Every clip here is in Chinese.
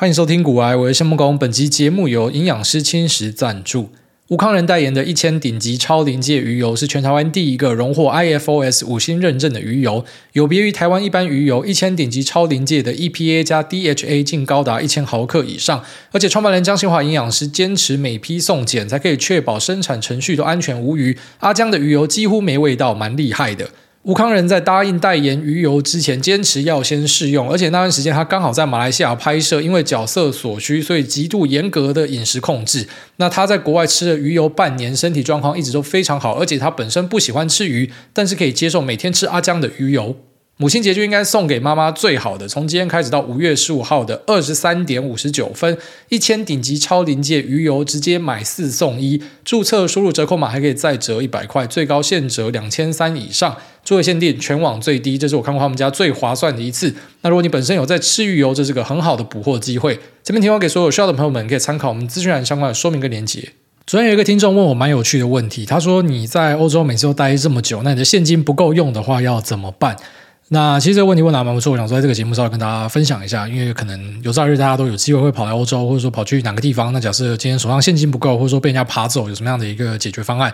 欢迎收听古癌，我是谢孟恭。本集节目由营养师轻食赞助。吴康仁代言的一千顶级超临界鱼油是全台湾第一个荣获 IFOS 五星认证的鱼油，有别于台湾一般鱼油，一千顶级超临界的 EPA 加 DHA 净高达一千毫克以上，而且创办人江新华营养师坚持每批送检，才可以确保生产程序都安全无虞。阿江的鱼油几乎没味道，蛮厉害的。吴康仁在答应代言鱼油之前，坚持要先试用，而且那段时间他刚好在马来西亚拍摄，因为角色所需，所以极度严格的饮食控制。那他在国外吃了鱼油半年，身体状况一直都非常好，而且他本身不喜欢吃鱼，但是可以接受每天吃阿江的鱼油。母亲节就应该送给妈妈最好的。从今天开始到五月十五号的二十三点五十九分，一千顶级超临界鱼油直接买四送一，注册输入折扣码还可以再折一百块，最高限折两千三以上，作为限定，全网最低。这是我看过他们家最划算的一次。那如果你本身有在吃鱼油，这是个很好的补货机会。前面提供给所有需要的朋友们，可以参考我们资讯栏相关的说明跟连接。昨天有一个听众问我蛮有趣的问题，他说：“你在欧洲每次都待这么久，那你的现金不够用的话要怎么办？”那其实这个问题问的还蛮不错，我想说在这个节目上跟大家分享一下，因为可能有朝一日大家都有机会会跑来欧洲，或者说跑去哪个地方。那假设今天手上现金不够，或者说被人家扒走，有什么样的一个解决方案？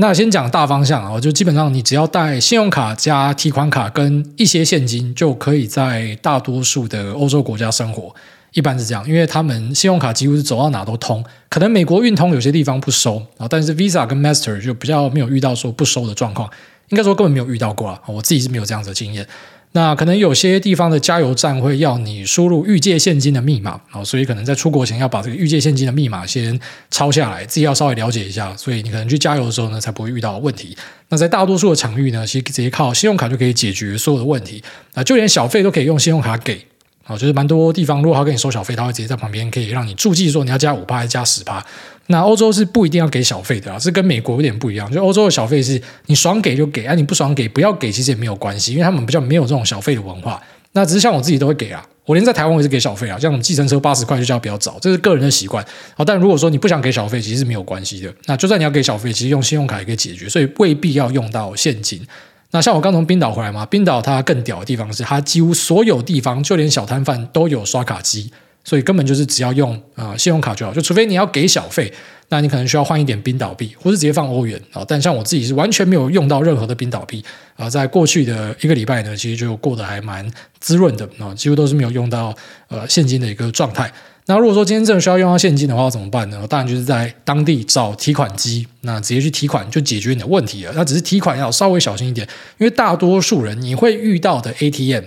那先讲大方向啊，就基本上你只要带信用卡加提款卡跟一些现金，就可以在大多数的欧洲国家生活。一般是这样，因为他们信用卡几乎是走到哪都通，可能美国运通有些地方不收啊，但是 Visa 跟 Master 就比较没有遇到说不收的状况。应该说根本没有遇到过啊，我自己是没有这样子的经验。那可能有些地方的加油站会要你输入预借现金的密码啊，所以可能在出国前要把这个预借现金的密码先抄下来，自己要稍微了解一下。所以你可能去加油的时候呢，才不会遇到问题。那在大多数的场域呢，其实直接靠信用卡就可以解决所有的问题啊，就连小费都可以用信用卡给。啊，就是蛮多地方，如果他给你收小费，他会直接在旁边可以让你注记说你要加五趴还是加十趴。那欧洲是不一定要给小费的啊，这跟美国有点不一样。就欧洲的小费是你爽给就给，啊你不爽给不要给，其实也没有关系，因为他们比较没有这种小费的文化。那只是像我自己都会给啊，我连在台湾也是给小费啊，像我们计程车八十块就叫比较早，这是个人的习惯。好，但如果说你不想给小费，其实是没有关系的。那就算你要给小费，其实用信用卡也可以解决，所以未必要用到现金。那像我刚从冰岛回来嘛，冰岛它更屌的地方是，它几乎所有地方，就连小摊贩都有刷卡机，所以根本就是只要用啊、信用卡就好，就除非你要给小费，那你可能需要换一点冰岛币，或是直接放欧元啊。但像我自己是完全没有用到任何的冰岛币啊，在过去的一个礼拜呢，其实就过得还蛮滋润的啊，几乎都是没有用到呃现金的一个状态。那如果说今天真的需要用到现金的话，怎么办呢？当然就是在当地找提款机，那直接去提款就解决你的问题了。那只是提款要稍微小心一点，因为大多数人你会遇到的 ATM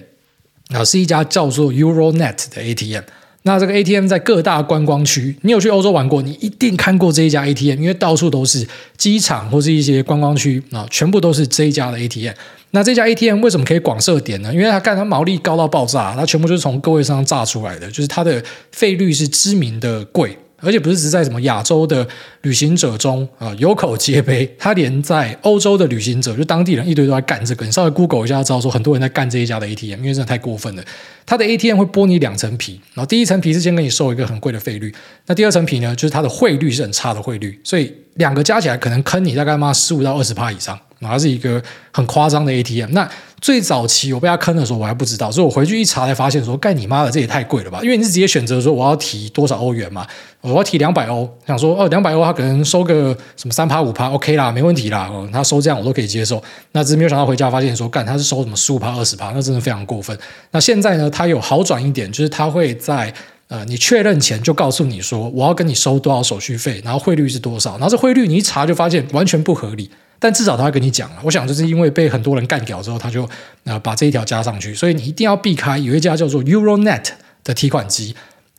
啊，是一家叫做 Euronet 的 ATM。那这个 ATM 在各大观光区，你有去欧洲玩过，你一定看过这一家 ATM，因为到处都是机场或是一些观光区啊，全部都是这一家的 ATM。那这家 ATM 为什么可以广设点呢？因为它干它毛利高到爆炸，它全部就是从各位身上炸出来的，就是它的费率是知名的贵。而且不是只在什么亚洲的旅行者中啊有口皆碑，他连在欧洲的旅行者，就当地人一堆都在干这个。你稍微 Google 一下，知道说很多人在干这一家的 ATM，因为真的太过分了。他的 ATM 会剥你两层皮，然后第一层皮是先给你收一个很贵的费率，那第二层皮呢，就是它的汇率是很差的汇率，所以两个加起来可能坑你大概嘛十五到二十趴以上。它是一个很夸张的 ATM。那最早期我被他坑的时候，我还不知道，所以我回去一查才发现说，干你妈的，这也太贵了吧！因为你是直接选择说我要提多少欧元嘛，我要提两百欧，想说哦，两百欧他可能收个什么三趴五趴，OK 啦，没问题啦，哦，他收这样我都可以接受。那只是没有想到回家发现说，干他是收什么十五趴二十趴，那真的非常过分。那现在呢，他有好转一点，就是他会在呃你确认前就告诉你说，我要跟你收多少手续费，然后汇率是多少，然后这汇率你一查就发现完全不合理。但至少他会跟你讲了，我想就是因为被很多人干掉之后，他就呃把这一条加上去，所以你一定要避开有一家叫做 Euronet 的提款机。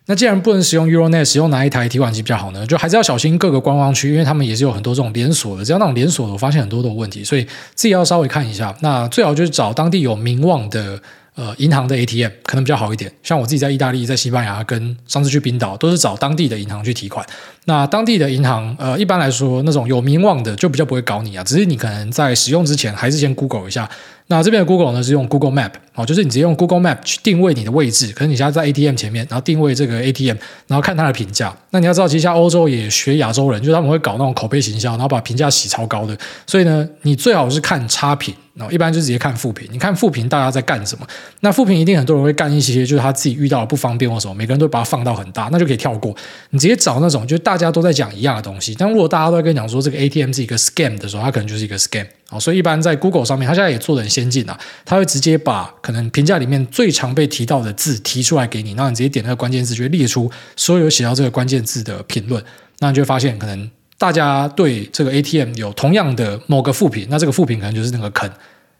那既然不能使用 Euronet，使用哪一台提款机比较好呢？就还是要小心各个观光区，因为他们也是有很多这种连锁的，只要那种连锁的，我发现很多的问题，所以自己要稍微看一下。那最好就是找当地有名望的。呃，银行的 ATM 可能比较好一点。像我自己在意大利、在西班牙，跟上次去冰岛，都是找当地的银行去提款。那当地的银行，呃，一般来说那种有名望的就比较不会搞你啊。只是你可能在使用之前，还是先 Google 一下那这边的 Google 呢是用 Google Map，哦，就是你直接用 Google Map 去定位你的位置，可能你现在在 ATM 前面，然后定位这个 ATM，然后看它的评价。那你要知道，其实像欧洲也学亚洲人，就是他们会搞那种口碑行销，然后把评价洗超高的。所以呢，你最好是看差评。一般就直接看副评，你看副评大家在干什么？那副评一定很多人会干一些，就是他自己遇到的不方便或什么，每个人都把它放到很大，那就可以跳过。你直接找那种，就是大家都在讲一样的东西。但如果大家都在跟你讲说这个 ATM 是一个 scam 的时候，它可能就是一个 scam。好，所以一般在 Google 上面，它现在也做的很先进啊，它会直接把可能评价里面最常被提到的字提出来给你，然后你直接点那个关键字，就会列出所有写到这个关键字的评论，那你就发现可能大家对这个 ATM 有同样的某个负品，那这个负品可能就是那个坑。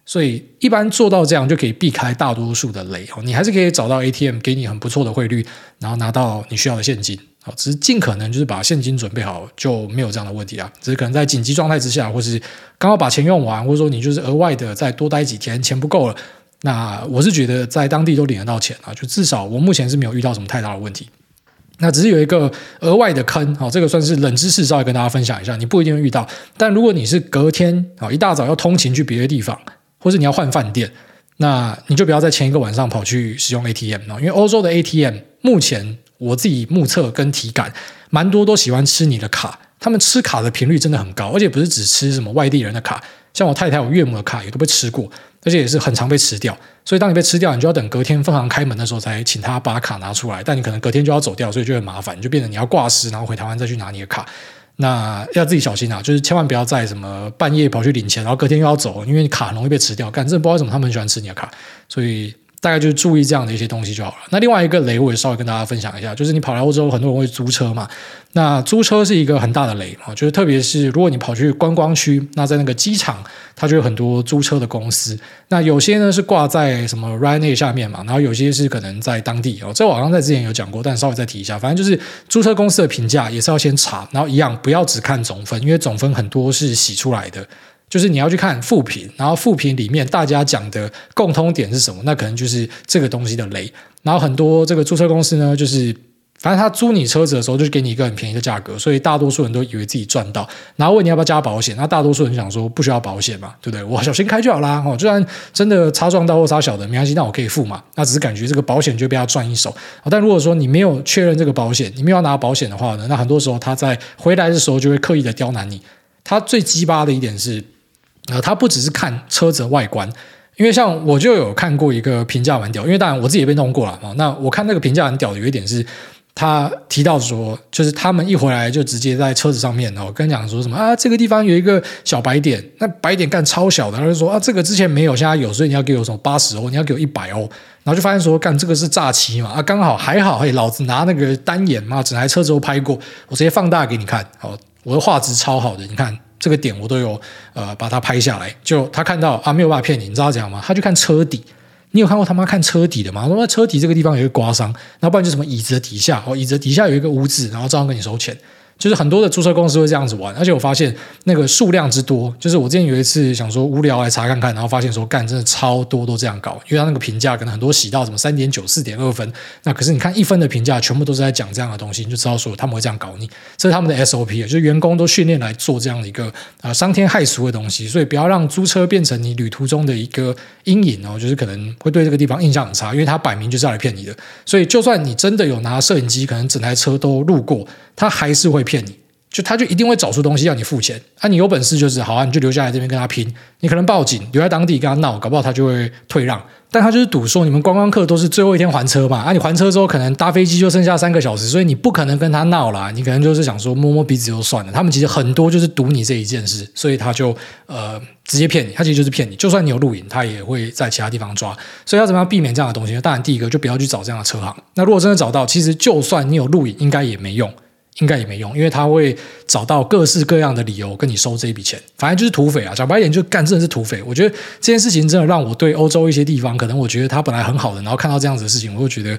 所以一般做到这样就可以避开大多数的雷哦，你还是可以找到 ATM 给你很不错的汇率，然后拿到你需要的现金。好，只是尽可能就是把现金准备好，就没有这样的问题啊。只是可能在紧急状态之下，或是刚好把钱用完，或者说你就是额外的再多待几天，钱不够了，那我是觉得在当地都领得到钱啊，就至少我目前是没有遇到什么太大的问题。那只是有一个额外的坑，好，这个算是冷知识，稍微跟大家分享一下，你不一定会遇到。但如果你是隔天一大早要通勤去别的地方。或者你要换饭店，那你就不要在前一个晚上跑去使用 ATM 了，因为欧洲的 ATM 目前我自己目测跟体感，蛮多都喜欢吃你的卡，他们吃卡的频率真的很高，而且不是只吃什么外地人的卡，像我太太、我岳母的卡也都被吃过，而且也是很常被吃掉。所以当你被吃掉，你就要等隔天分行开门的时候才请他把卡拿出来，但你可能隔天就要走掉，所以就很麻烦，你就变成你要挂失，然后回台湾再去拿你的卡。那要自己小心啊，就是千万不要在什么半夜跑去领钱，然后隔天又要走，因为你卡很容易被吃掉。干，真不知道为什么他们很喜欢吃你的卡，所以。大概就是注意这样的一些东西就好了。那另外一个雷，我也稍微跟大家分享一下，就是你跑来欧洲，很多人会租车嘛。那租车是一个很大的雷啊，就是特别是如果你跑去观光区，那在那个机场，它就有很多租车的公司。那有些呢是挂在什么 Ryan A 下面嘛，然后有些是可能在当地哦。这我好像在之前有讲过，但稍微再提一下。反正就是租车公司的评价也是要先查，然后一样不要只看总分，因为总分很多是洗出来的。就是你要去看负评，然后负评里面大家讲的共通点是什么？那可能就是这个东西的雷。然后很多这个租车公司呢，就是反正他租你车子的时候，就给你一个很便宜的价格，所以大多数人都以为自己赚到。然后问你要不要加保险，那大多数人想说不需要保险嘛，对不对？我小心开就好啦。哦，就算真的擦撞到或擦小的没关系，那我可以付嘛。那只是感觉这个保险就被他赚一手。但如果说你没有确认这个保险，你没有拿保险的话呢，那很多时候他在回来的时候就会刻意的刁难你。他最鸡巴的一点是。呃，他不只是看车子的外观，因为像我就有看过一个评价蛮屌，因为当然我自己也被弄过了嘛。那我看那个评价很屌的有一点是，他提到说，就是他们一回来就直接在车子上面哦，跟讲说什么啊，这个地方有一个小白点，那白点干超小的，他就说啊，这个之前没有，现在有，所以你要给我什么八十欧，你要给我一百欧，然后就发现说干这个是诈欺嘛，啊，刚好还好，嘿，老子拿那个单眼嘛，整台车子都拍过，我直接放大给你看，哦，我的画质超好的，你看。这个点我都有呃把它拍下来，就他看到啊没有办法骗你，你知道怎样吗？他去看车底，你有看过他妈看车底的吗？他妈车底这个地方有一个刮伤，那不然就什么椅子的底下哦，椅子的底下有一个污渍，然后照样跟你收钱。就是很多的租车公司会这样子玩，而且我发现那个数量之多，就是我之前有一次想说无聊来查看看，然后发现说干真的超多都这样搞，因为他那个评价可能很多洗到什么三点九、四点二分，那可是你看一分的评价全部都是在讲这样的东西，你就知道说他们会这样搞你，这是他们的 SOP，就是员工都训练来做这样的一个啊伤天害俗的东西，所以不要让租车变成你旅途中的一个阴影哦，就是可能会对这个地方印象很差，因为他摆明就是来骗你的，所以就算你真的有拿摄影机，可能整台车都录过，他还是会骗你。就他就一定会找出东西要你付钱，啊，你有本事就是好啊，你就留下来这边跟他拼，你可能报警留在当地跟他闹，搞不好他就会退让。但他就是赌说你们观光客都是最后一天还车嘛，啊，你还车之后可能搭飞机就剩下三个小时，所以你不可能跟他闹啦，你可能就是想说摸摸鼻子就算了。他们其实很多就是赌你这一件事，所以他就呃直接骗你，他其实就是骗你。就算你有录影，他也会在其他地方抓。所以要怎么样避免这样的东西？当然第一个就不要去找这样的车行。那如果真的找到，其实就算你有录影，应该也没用。应该也没用，因为他会找到各式各样的理由跟你收这一笔钱，反正就是土匪啊！讲白一点，就干真的是土匪。我觉得这件事情真的让我对欧洲一些地方，可能我觉得他本来很好的，然后看到这样子的事情，我会觉得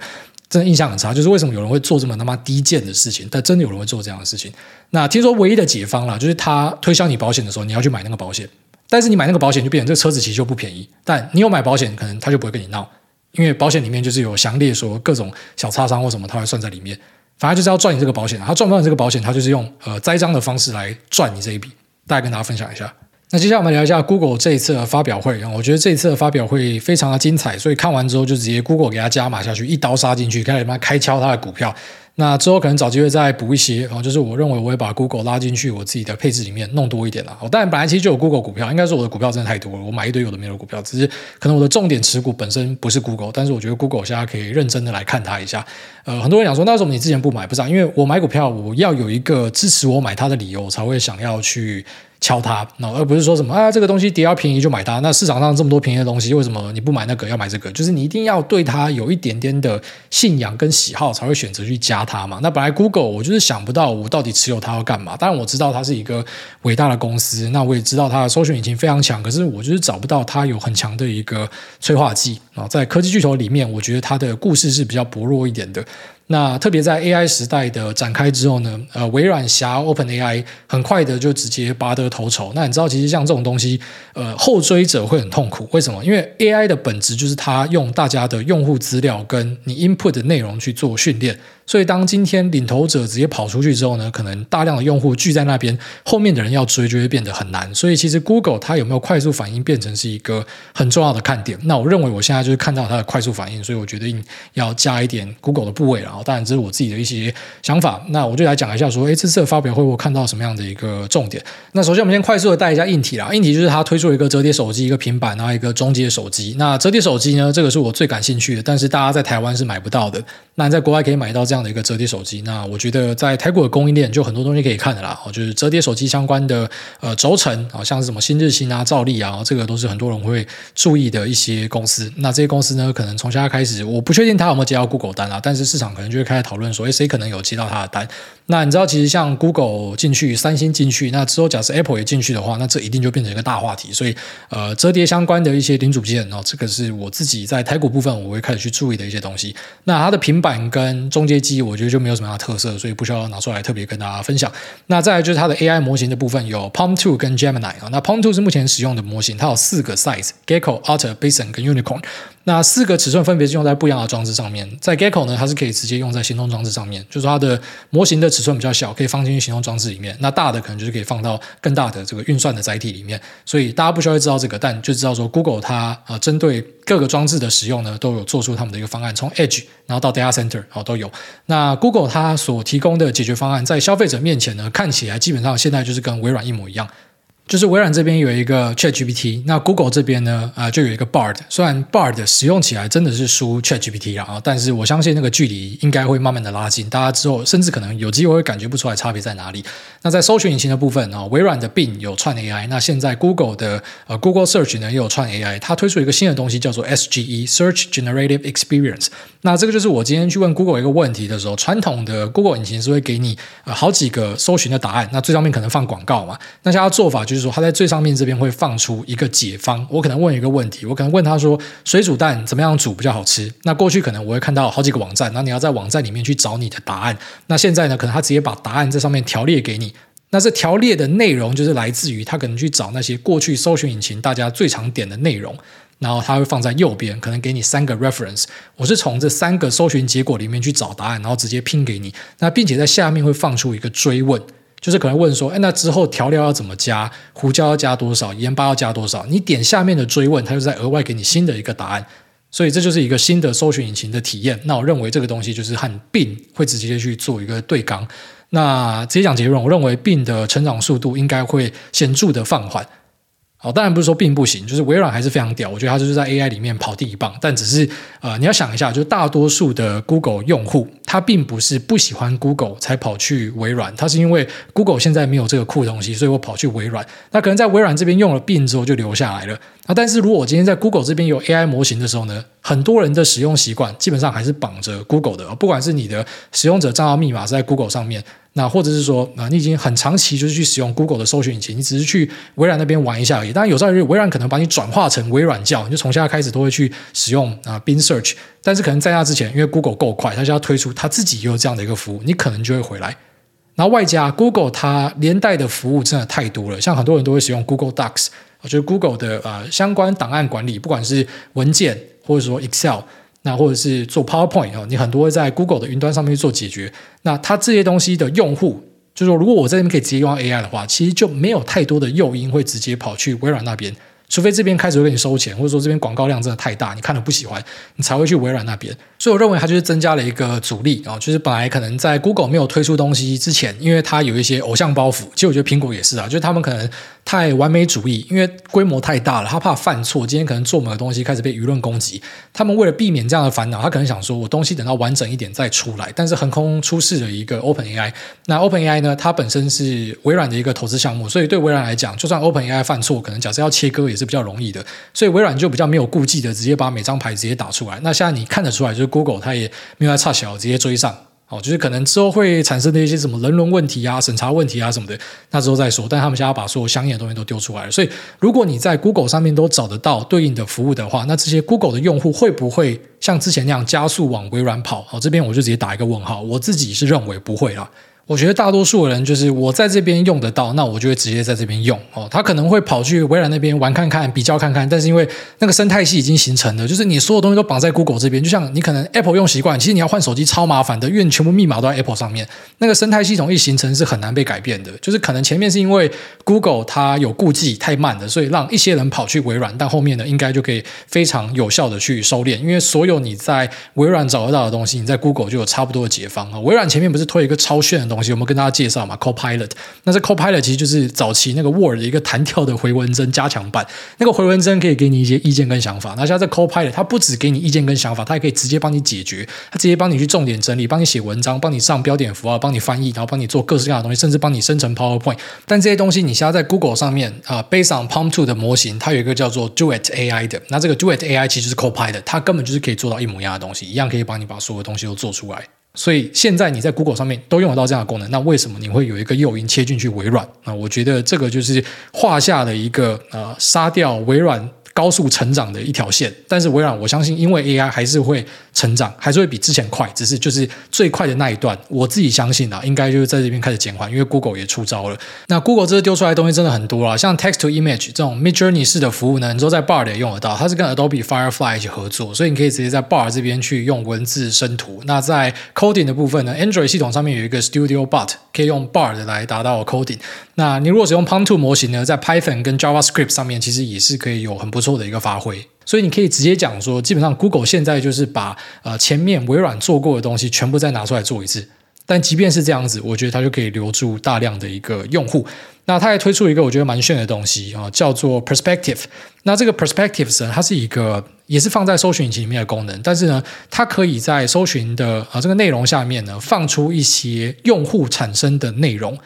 真的印象很差。就是为什么有人会做这么他妈低贱的事情？但真的有人会做这样的事情。那听说唯一的解方啦，就是他推销你保险的时候，你要去买那个保险，但是你买那个保险就变成这个车子其实就不便宜。但你有买保险，可能他就不会跟你闹，因为保险里面就是有详列说各种小擦伤或什么，他会算在里面。反正就是要赚你这个保险，他赚不赚你这个保险，他就是用呃栽赃的方式来赚你这一笔。大家跟大家分享一下。那接下来我们聊一下 Google 这一次的发表会啊，我觉得这一次的发表会非常的精彩，所以看完之后就直接 Google 给他加码下去，一刀杀进去，开始他妈开敲他的股票。那之后可能找机会再补一些，然后就是我认为我会把 Google 拉进去我自己的配置里面弄多一点了。我当然本来其实就有 Google 股票，应该说我的股票真的太多了，我买一堆有的没有的股票，只是可能我的重点持股本身不是 Google，但是我觉得 Google 现在可以认真的来看它一下。呃，很多人讲说，那为什么你之前不买？不是啊，因为我买股票我要有一个支持我买它的理由，我才会想要去。敲它，那而不是说什么啊，这个东西跌要便宜就买它。那市场上这么多便宜的东西，为什么你不买那个要买这个？就是你一定要对它有一点点的信仰跟喜好，才会选择去加它嘛。那本来 Google 我就是想不到我到底持有它要干嘛。当然我知道它是一个伟大的公司，那我也知道它的搜寻引擎非常强，可是我就是找不到它有很强的一个催化剂啊。在科技巨头里面，我觉得它的故事是比较薄弱一点的。那特别在 AI 时代的展开之后呢，呃，微软挟 OpenAI 很快的就直接拔得头筹。那你知道，其实像这种东西，呃，后追者会很痛苦。为什么？因为 AI 的本质就是它用大家的用户资料跟你 input 的内容去做训练。所以，当今天领头者直接跑出去之后呢，可能大量的用户聚在那边，后面的人要追就会变得很难。所以，其实 Google 它有没有快速反应，变成是一个很重要的看点。那我认为我现在就是看到它的快速反应，所以我决定要加一点 Google 的部位。然后，当然这是我自己的一些想法。那我就来讲一下说，诶，这次的发表会我看到什么样的一个重点？那首先，我们先快速的带一下硬体啦。硬体就是它推出一个折叠手机、一个平板，然后一个中阶手机。那折叠手机呢，这个是我最感兴趣的，但是大家在台湾是买不到的。那你在国外可以买到这样的一个折叠手机。那我觉得在台股的供应链就很多东西可以看的啦，哦就是折叠手机相关的呃轴承啊，像是什么新日新啊、兆利啊，这个都是很多人会注意的一些公司。那这些公司呢，可能从现在开始，我不确定他有没有接到 Google 单啊，但是市场可能就会开始讨论说，哎，谁可能有接到他的单？那你知道，其实像 Google 进去，三星进去，那之后假设 Apple 也进去的话，那这一定就变成一个大话题。所以，呃，折叠相关的一些零组件，哦这个是我自己在台股部分我会开始去注意的一些东西。那它的平板跟中阶机，我觉得就没有什么样的特色，所以不需要拿出来特别跟大家分享。那再来就是它的 AI 模型的部分，有 PaLM 2跟 Gemini 啊。那 PaLM 2是目前使用的模型，它有四个 size：Gecko、Otter、Bison 跟 Unicorn。那四个尺寸分别是用在不一样的装置上面。在 Gecko 呢，它是可以直接用在行动装置上面，就是它的模型的尺寸比较小，可以放进去行动装置里面。那大的可能就是可以放到更大的这个运算的载体里面。所以大家不需要知道这个，但就知道说 Google 它呃针对各个装置的使用呢，都有做出他们的一个方案，从 Edge 然后到 Data Center 然后都有。那 Google 它所提供的解决方案，在消费者面前呢，看起来基本上现在就是跟微软一模一样。就是微软这边有一个 ChatGPT，那 Google 这边呢，啊、呃，就有一个 Bard。虽然 Bard 使用起来真的是输 ChatGPT 啊，但是我相信那个距离应该会慢慢的拉近，大家之后甚至可能有机会会感觉不出来差别在哪里。那在搜寻引擎的部分啊，微软的 Bing 有串 AI，那现在 Google 的呃 Google Search 呢也有串 AI，它推出一个新的东西叫做 SGE Search Generative Experience。那这个就是我今天去问 Google 一个问题的时候，传统的 Google 引擎是会给你呃好几个搜寻的答案，那最上面可能放广告嘛，那现在做法就是说，它在最上面这边会放出一个解方。我可能问一个问题，我可能问他说，水煮蛋怎么样煮比较好吃？那过去可能我会看到好几个网站，那你要在网站里面去找你的答案。那现在呢，可能他直接把答案在上面条列给你。那这条列的内容就是来自于他可能去找那些过去搜寻引擎大家最常点的内容。然后它会放在右边，可能给你三个 reference。我是从这三个搜寻结果里面去找答案，然后直接拼给你。那并且在下面会放出一个追问，就是可能问说：哎，那之后调料要怎么加？胡椒要加多少？盐巴要加多少？你点下面的追问，它就在额外给你新的一个答案。所以这就是一个新的搜寻引擎的体验。那我认为这个东西就是和病会直接去做一个对刚。那直接讲结论，我认为病的成长速度应该会显著的放缓。哦，当然不是说并不行，就是微软还是非常屌，我觉得它就是在 AI 里面跑第一棒。但只是呃，你要想一下，就是大多数的 Google 用户，他并不是不喜欢 Google 才跑去微软，他是因为 Google 现在没有这个酷东西，所以我跑去微软。那可能在微软这边用了 B 之后就留下来了。那，但是如果我今天在 Google 这边有 AI 模型的时候呢，很多人的使用习惯基本上还是绑着 Google 的，不管是你的使用者账号密码是在 Google 上面。那或者是说，啊，你已经很长期就是去使用 Google 的搜寻引擎，你只是去微软那边玩一下而已。当然，有时候微软可能把你转化成微软教，你就从现在开始都会去使用啊 Bing Search。但是可能在那之前，因为 Google 够快，它就要推出它自己也有这样的一个服务，你可能就会回来。然后外加 Google 它连带的服务真的太多了，像很多人都会使用 Google Docs，我觉得 Google 的啊相关档案管理，不管是文件或者说 Excel。那或者是做 PowerPoint 哦，你很多会在 Google 的云端上面去做解决。那它这些东西的用户就是说，如果我在这边可以直接用 AI 的话，其实就没有太多的诱因会直接跑去微软那边。除非这边开始会给你收钱，或者说这边广告量真的太大，你看了不喜欢，你才会去微软那边。所以我认为它就是增加了一个阻力啊，就是本来可能在 Google 没有推出东西之前，因为它有一些偶像包袱。其实我觉得苹果也是啊，就是他们可能太完美主义，因为规模太大了，他怕犯错。今天可能做某个东西开始被舆论攻击，他们为了避免这样的烦恼，他可能想说我东西等到完整一点再出来。但是横空出世了一个 OpenAI，那 OpenAI 呢，它本身是微软的一个投资项目，所以对微软来讲，就算 OpenAI 犯错，可能假设要切割也是。是比较容易的，所以微软就比较没有顾忌的，直接把每张牌直接打出来。那现在你看得出来，就是 Google 它也没有在差小，直接追上。哦，就是可能之后会产生的一些什么人伦问题啊、审查问题啊什么的，那之后再说。但他们现在把所有相应的东西都丢出来了。所以，如果你在 Google 上面都找得到对应的服务的话，那这些 Google 的用户会不会像之前那样加速往微软跑？哦，这边我就直接打一个问号。我自己是认为不会啦。我觉得大多数的人就是我在这边用得到，那我就会直接在这边用哦。他可能会跑去微软那边玩看看、比较看看，但是因为那个生态系已经形成了，就是你所有东西都绑在 Google 这边。就像你可能 Apple 用习惯，其实你要换手机超麻烦的，因为你全部密码都在 Apple 上面。那个生态系统一形成是很难被改变的。就是可能前面是因为 Google 它有顾忌太慢了，所以让一些人跑去微软，但后面呢应该就可以非常有效的去收敛。因为所有你在微软找得到的东西，你在 Google 就有差不多的解方啊。微软前面不是推一个超炫的东西，我们跟大家介绍。嘛？Copilot，那这 Copilot 其实就是早期那个 Word 的一个弹跳的回文针加强版。那个回文针可以给你一些意见跟想法。那像这 Copilot，它不只给你意见跟想法，它也可以直接帮你解决。它直接帮你去重点整理，帮你写文章，帮你上标点符号，帮你翻译，然后帮你做各式各样的东西，甚至帮你生成 PowerPoint。但这些东西你现在在 Google 上面啊、呃、，Based on PaLM 2的模型，它有一个叫做 Duet AI 的。那这个 Duet AI 其实是 Copilot，它根本就是可以做到一模一样的东西，一样可以帮你把所有东西都做出来。所以现在你在 Google 上面都用得到这样的功能，那为什么你会有一个诱因切进去微软？那我觉得这个就是画下了一个呃杀掉微软。高速成长的一条线，但是微软我相信，因为 AI 还是会成长，还是会比之前快，只是就是最快的那一段，我自己相信啊，应该就是在这边开始减缓，因为 Google 也出招了。那 Google 这次丢出来的东西真的很多啊，像 Text to Image 这种 Midjourney 式的服务呢，你说在 Bard 也用得到，它是跟 Adobe Firefly 一起合作，所以你可以直接在 Bar 这边去用文字生图。那在 Coding 的部分呢，Android 系统上面有一个 Studio Bot 可以用 Bard 来达到 Coding。那你如果使用 PaLM 2模型呢，在 Python 跟 JavaScript 上面其实也是可以有很不错的一个发挥。所以你可以直接讲说，基本上 Google 现在就是把呃前面微软做过的东西全部再拿出来做一次。但即便是这样子，我觉得它就可以留住大量的一个用户。那它还推出一个我觉得蛮炫的东西啊，叫做 Perspective。那这个 Perspectives 呢，它是一个也是放在搜寻引擎里面的功能，但是呢，它可以在搜寻的啊这个内容下面呢，放出一些用户产生的内容。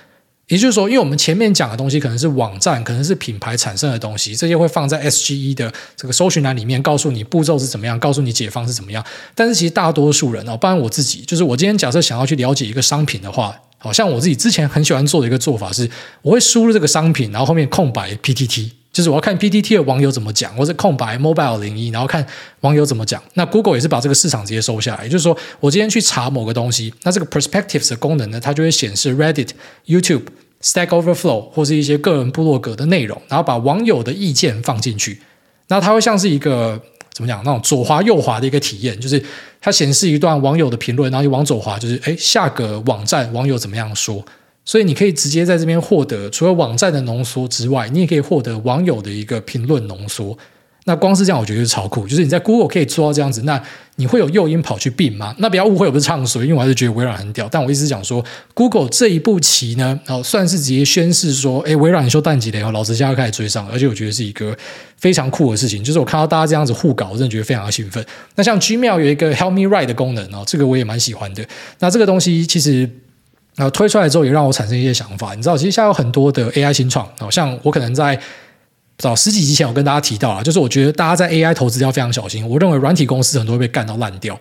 也就是说，因为我们前面讲的东西可能是网站，可能是品牌产生的东西，这些会放在 SGE 的这个搜寻栏里面，告诉你步骤是怎么样，告诉你解方是怎么样。但是其实大多数人哦，不然我自己，就是我今天假设想要去了解一个商品的话，好像我自己之前很喜欢做的一个做法是，我会输入这个商品，然后后面空白 PTT。就是我要看 PTT 的网友怎么讲，或是空白 Mobile 零一，然后看网友怎么讲。那 Google 也是把这个市场直接收下来。也就是说，我今天去查某个东西，那这个 Perspectives 的功能呢，它就会显示 Reddit、YouTube、Stack Overflow 或是一些个人部落格的内容，然后把网友的意见放进去。那它会像是一个怎么讲，那种左滑右滑的一个体验，就是它显示一段网友的评论，然后你往左滑，就是诶下个网站网友怎么样说。所以你可以直接在这边获得，除了网站的浓缩之外，你也可以获得网友的一个评论浓缩。那光是这样，我觉得就是超酷。就是你在 Google 可以做到这样子，那你会有诱因跑去 Bing 吗？那不要误会，我不是唱衰，因为我还是觉得微软很屌。但我一直讲说，Google 这一步棋呢，哦，算是直接宣示说，哎，微软你说淡季了以后，老子现在开始追上，而且我觉得是一个非常酷的事情。就是我看到大家这样子互搞，我真的觉得非常的兴奋。那像 Gmail 有一个 Help Me Write 的功能哦，这个我也蛮喜欢的。那这个东西其实。然后推出来之后，也让我产生一些想法。你知道，其实现在有很多的 AI 新创，好像我可能在早十几集前，我跟大家提到啊，就是我觉得大家在 AI 投资要非常小心。我认为软体公司很多会被干到烂掉，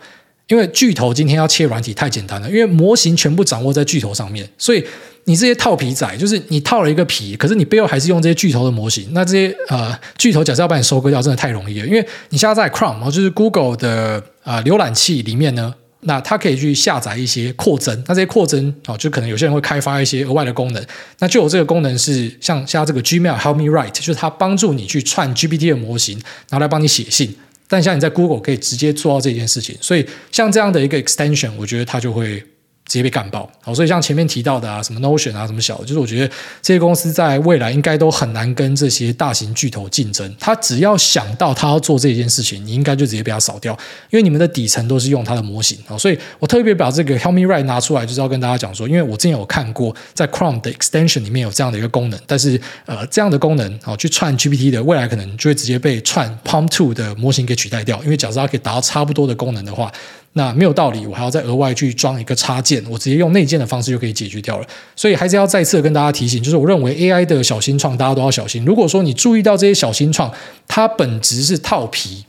因为巨头今天要切软体太简单了，因为模型全部掌握在巨头上面，所以你这些套皮仔，就是你套了一个皮，可是你背后还是用这些巨头的模型。那这些呃巨头假设要把你收割掉，真的太容易了，因为你现在在 Chrome，就是 Google 的呃浏览器里面呢。那它可以去下载一些扩增，那这些扩增哦，就可能有些人会开发一些额外的功能。那就有这个功能是像像这个 Gmail Help Me Write，就是它帮助你去串 GPT 的模型，然后来帮你写信。但像你在 Google 可以直接做到这件事情，所以像这样的一个 extension，我觉得它就会直接被干爆，好，所以像前面提到的啊，什么 Notion 啊，什么小，就是我觉得这些公司在未来应该都很难跟这些大型巨头竞争。他只要想到他要做这件事情，你应该就直接被他扫掉，因为你们的底层都是用他的模型啊。所以我特别把这个 Help Me Write 拿出来，就是要跟大家讲说，因为我之前有看过在 Chrome 的 Extension 里面有这样的一个功能，但是呃，这样的功能啊，去串 GPT 的未来可能就会直接被串 palm to 的模型给取代掉，因为假设它可以达到差不多的功能的话。那没有道理，我还要再额外去装一个插件，我直接用内建的方式就可以解决掉了。所以还是要再次跟大家提醒，就是我认为 AI 的小新创，大家都要小心。如果说你注意到这些小新创，它本质是套皮，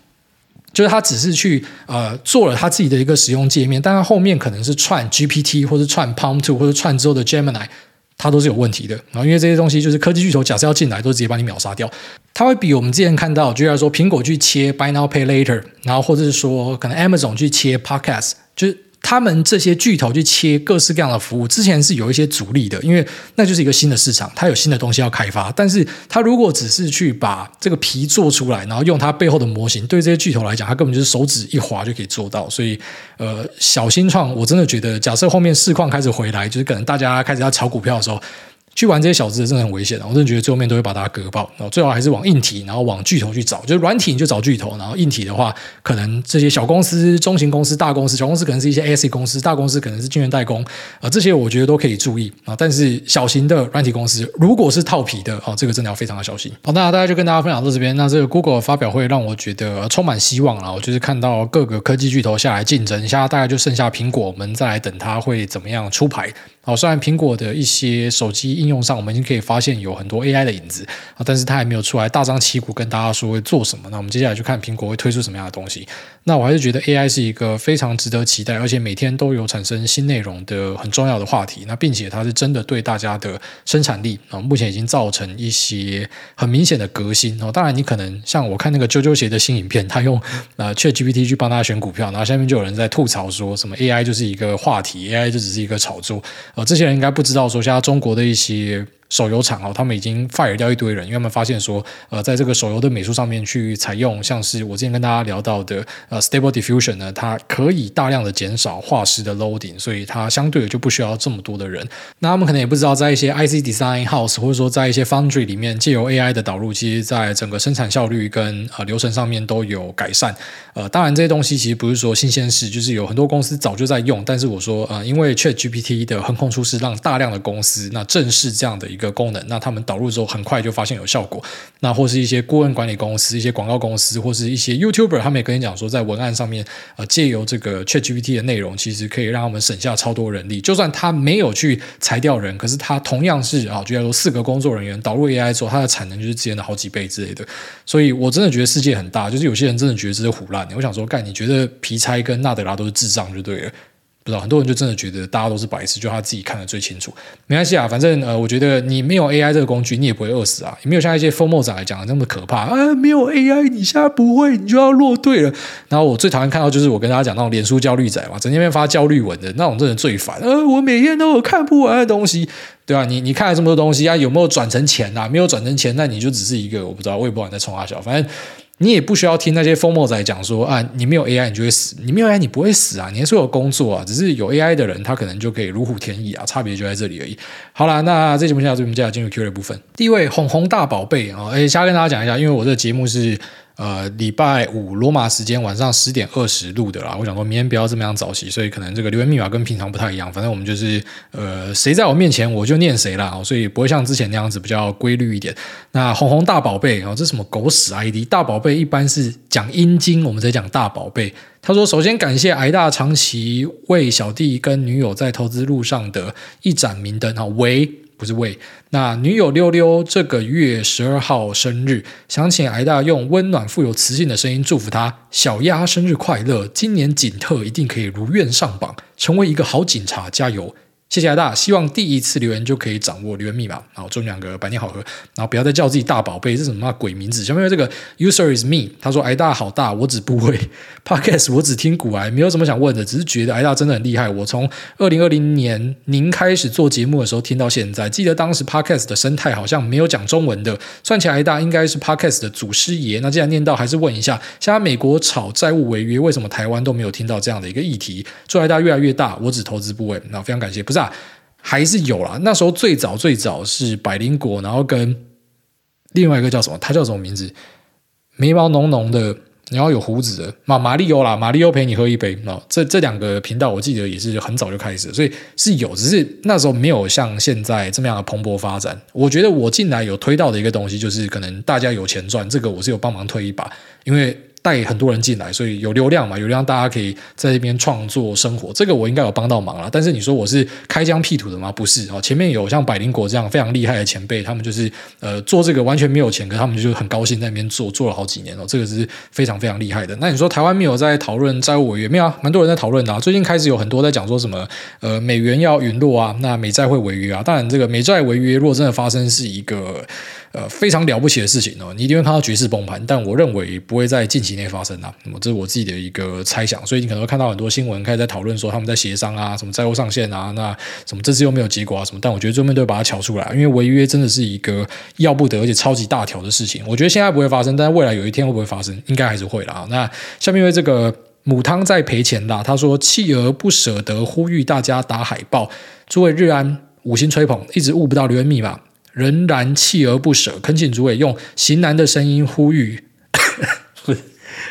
就是它只是去呃做了它自己的一个使用界面，但它后面可能是串 GPT 或者串 PaLM 2或者串之后的 Gemini。它都是有问题的，然后因为这些东西就是科技巨头，假设要进来，都直接把你秒杀掉。它会比我们之前看到，就像说苹果去切 Buy Now Pay Later，然后或者是说可能 Amazon 去切 Podcast，就是。他们这些巨头去切各式各样的服务，之前是有一些阻力的，因为那就是一个新的市场，它有新的东西要开发。但是，它如果只是去把这个皮做出来，然后用它背后的模型，对这些巨头来讲，它根本就是手指一滑就可以做到。所以，呃，小新创，我真的觉得，假设后面市况开始回来，就是可能大家开始要炒股票的时候。去玩这些小资真的很危险，我真的觉得最后面都会把它割爆。然后最好还是往硬体，然后往巨头去找。就是软体你就找巨头，然后硬体的话，可能这些小公司、中型公司、大公司，小公司可能是一些 A C 公司，大公司可能是晶圆代工啊，这些我觉得都可以注意啊。但是小型的软体公司，如果是套皮的啊，这个真的要非常的小心。好，那大家就跟大家分享到这边。那这个 Google 发表会让我觉得充满希望了，我就是看到各个科技巨头下来竞争，现在大概就剩下苹果，我们再来等它会怎么样出牌。好，虽然苹果的一些手机应用上，我们已经可以发现有很多 AI 的影子啊，但是它还没有出来大张旗鼓跟大家说会做什么。那我们接下来就看苹果会推出什么样的东西。那我还是觉得 AI 是一个非常值得期待，而且每天都有产生新内容的很重要的话题。那并且它是真的对大家的生产力啊，目前已经造成一些很明显的革新哦。当然，你可能像我看那个啾啾鞋的新影片，他用呃 ChatGPT 去帮他选股票，然后下面就有人在吐槽说什么 AI 就是一个话题，AI 就只是一个炒作。呃，这些人应该不知道说，现在中国的一些。手游厂哦，他们已经 fire 掉一堆人，因为他们发现说，呃，在这个手游的美术上面去采用，像是我之前跟大家聊到的，呃，Stable Diffusion 呢，它可以大量的减少画师的 loading，所以它相对的就不需要这么多的人。那他们可能也不知道，在一些 IC Design House 或者说在一些 Foundry 里面，借由 AI 的导入，其实在整个生产效率跟呃流程上面都有改善。呃，当然这些东西其实不是说新鲜事，就是有很多公司早就在用，但是我说，呃，因为 ChatGPT 的横空出世，让大量的公司那正视这样的一个功能，那他们导入之后很快就发现有效果。那或是一些顾问管理公司、一些广告公司，或是一些 YouTuber，他们也跟你讲说，在文案上面，呃，借由这个 ChatGPT 的内容，其实可以让他们省下超多人力。就算他没有去裁掉人，可是他同样是啊，就要说四个工作人员导入 AI 之后，他的产能就是之前的好几倍之类的。所以我真的觉得世界很大，就是有些人真的觉得这是胡乱的。我想说，干，你觉得皮差跟纳德拉都是智障就对了。不知道很多人就真的觉得大家都是白痴，就他自己看得最清楚。没关系啊，反正呃，我觉得你没有 AI 这个工具，你也不会饿死啊。也没有像一些疯魔仔来讲的那么可怕啊。没有 AI，你现在不会，你就要落队了。然后我最讨厌看到就是我跟大家讲那种脸书焦虑仔嘛，整天在发焦虑文的那种，真的最烦。呃，我每天都有看不完的东西，对、啊？你你看了这么多东西啊，有没有转成钱啊？没有转成钱，那你就只是一个我不知道，我也不知道你在冲三小，反正。你也不需要听那些疯帽仔讲说啊，你没有 AI 你就会死，你没有 AI 你不会死啊，你还是有工作啊，只是有 AI 的人他可能就可以如虎添翼啊，差别就在这里而已。好啦，那这节目下来，我们接下来进入 Q 的部分。第一位红红大宝贝啊，哎，先跟大家讲一下，因为我这个节目是。呃，礼拜五罗马时间晚上十点二十录的啦。我想说明天不要这么样早起，所以可能这个留言密码跟平常不太一样。反正我们就是呃，谁在我面前我就念谁啦，所以不会像之前那样子比较规律一点。那红红大宝贝啊，这什么狗屎 ID？大宝贝一般是讲阴茎，我们在讲大宝贝。他说：“首先感谢癌大长期为小弟跟女友在投资路上的一盏明灯啊，喂。”不是为那女友溜溜这个月十二号生日，想请挨大用温暖富有磁性的声音祝福她。小鸭生日快乐！今年景特一定可以如愿上榜，成为一个好警察，加油！谢谢艾大，希望第一次留言就可以掌握留言密码，然后祝你两个百年好合，然后不要再叫自己大宝贝，这是什么鬼名字？下面这个 user is me，他说艾大好大，我只不会 podcast，我只听股癌，没有什么想问的，只是觉得艾大真的很厉害。我从二零二零年您开始做节目的时候听到现在，记得当时 podcast 的生态好像没有讲中文的，算起来艾大应该是 podcast 的祖师爷。那既然念到，还是问一下，现在美国炒债务违约，为什么台湾都没有听到这样的一个议题？祝艾大越来越大，我只投资部位，那非常感谢，不是啊。还是有啦，那时候最早最早是百灵果，然后跟另外一个叫什么？他叫什么名字？眉毛浓浓的，然后有胡子的，马马里欧啦，马里欧陪你喝一杯。那这这两个频道，我记得也是很早就开始，所以是有，只是那时候没有像现在这么样的蓬勃发展。我觉得我进来有推到的一个东西，就是可能大家有钱赚，这个我是有帮忙推一把，因为。带很多人进来，所以有流量嘛，有流量大家可以在这边创作生活，这个我应该有帮到忙了。但是你说我是开疆辟土的吗？不是哦，前面有像百灵果这样非常厉害的前辈，他们就是呃做这个完全没有钱，可他们就很高兴在那边做，做了好几年哦，这个是非常非常厉害的。那你说台湾没有在讨论债务违约没有啊？蛮多人在讨论的啊，最近开始有很多在讲说什么呃美元要陨落啊，那美债会违约啊。当然这个美债违约如果真的发生是一个。呃，非常了不起的事情哦，你一定会看到局势崩盘，但我认为不会在近期内发生啊。那么这是我自己的一个猜想，所以你可能会看到很多新闻开始在讨论说他们在协商啊，什么债务上限啊，那什么这次又没有结果啊什么。但我觉得最后面都会把它敲出来，因为违约真的是一个要不得而且超级大条的事情。我觉得现在不会发生，但是未来有一天会不会发生，应该还是会啦。那下面因为这个母汤在赔钱啦，他说锲而不舍得呼吁大家打海报，诸位日安五星吹捧，一直悟不到留言密码。仍然锲而不舍，恳请主委用型男的声音呼吁，不 是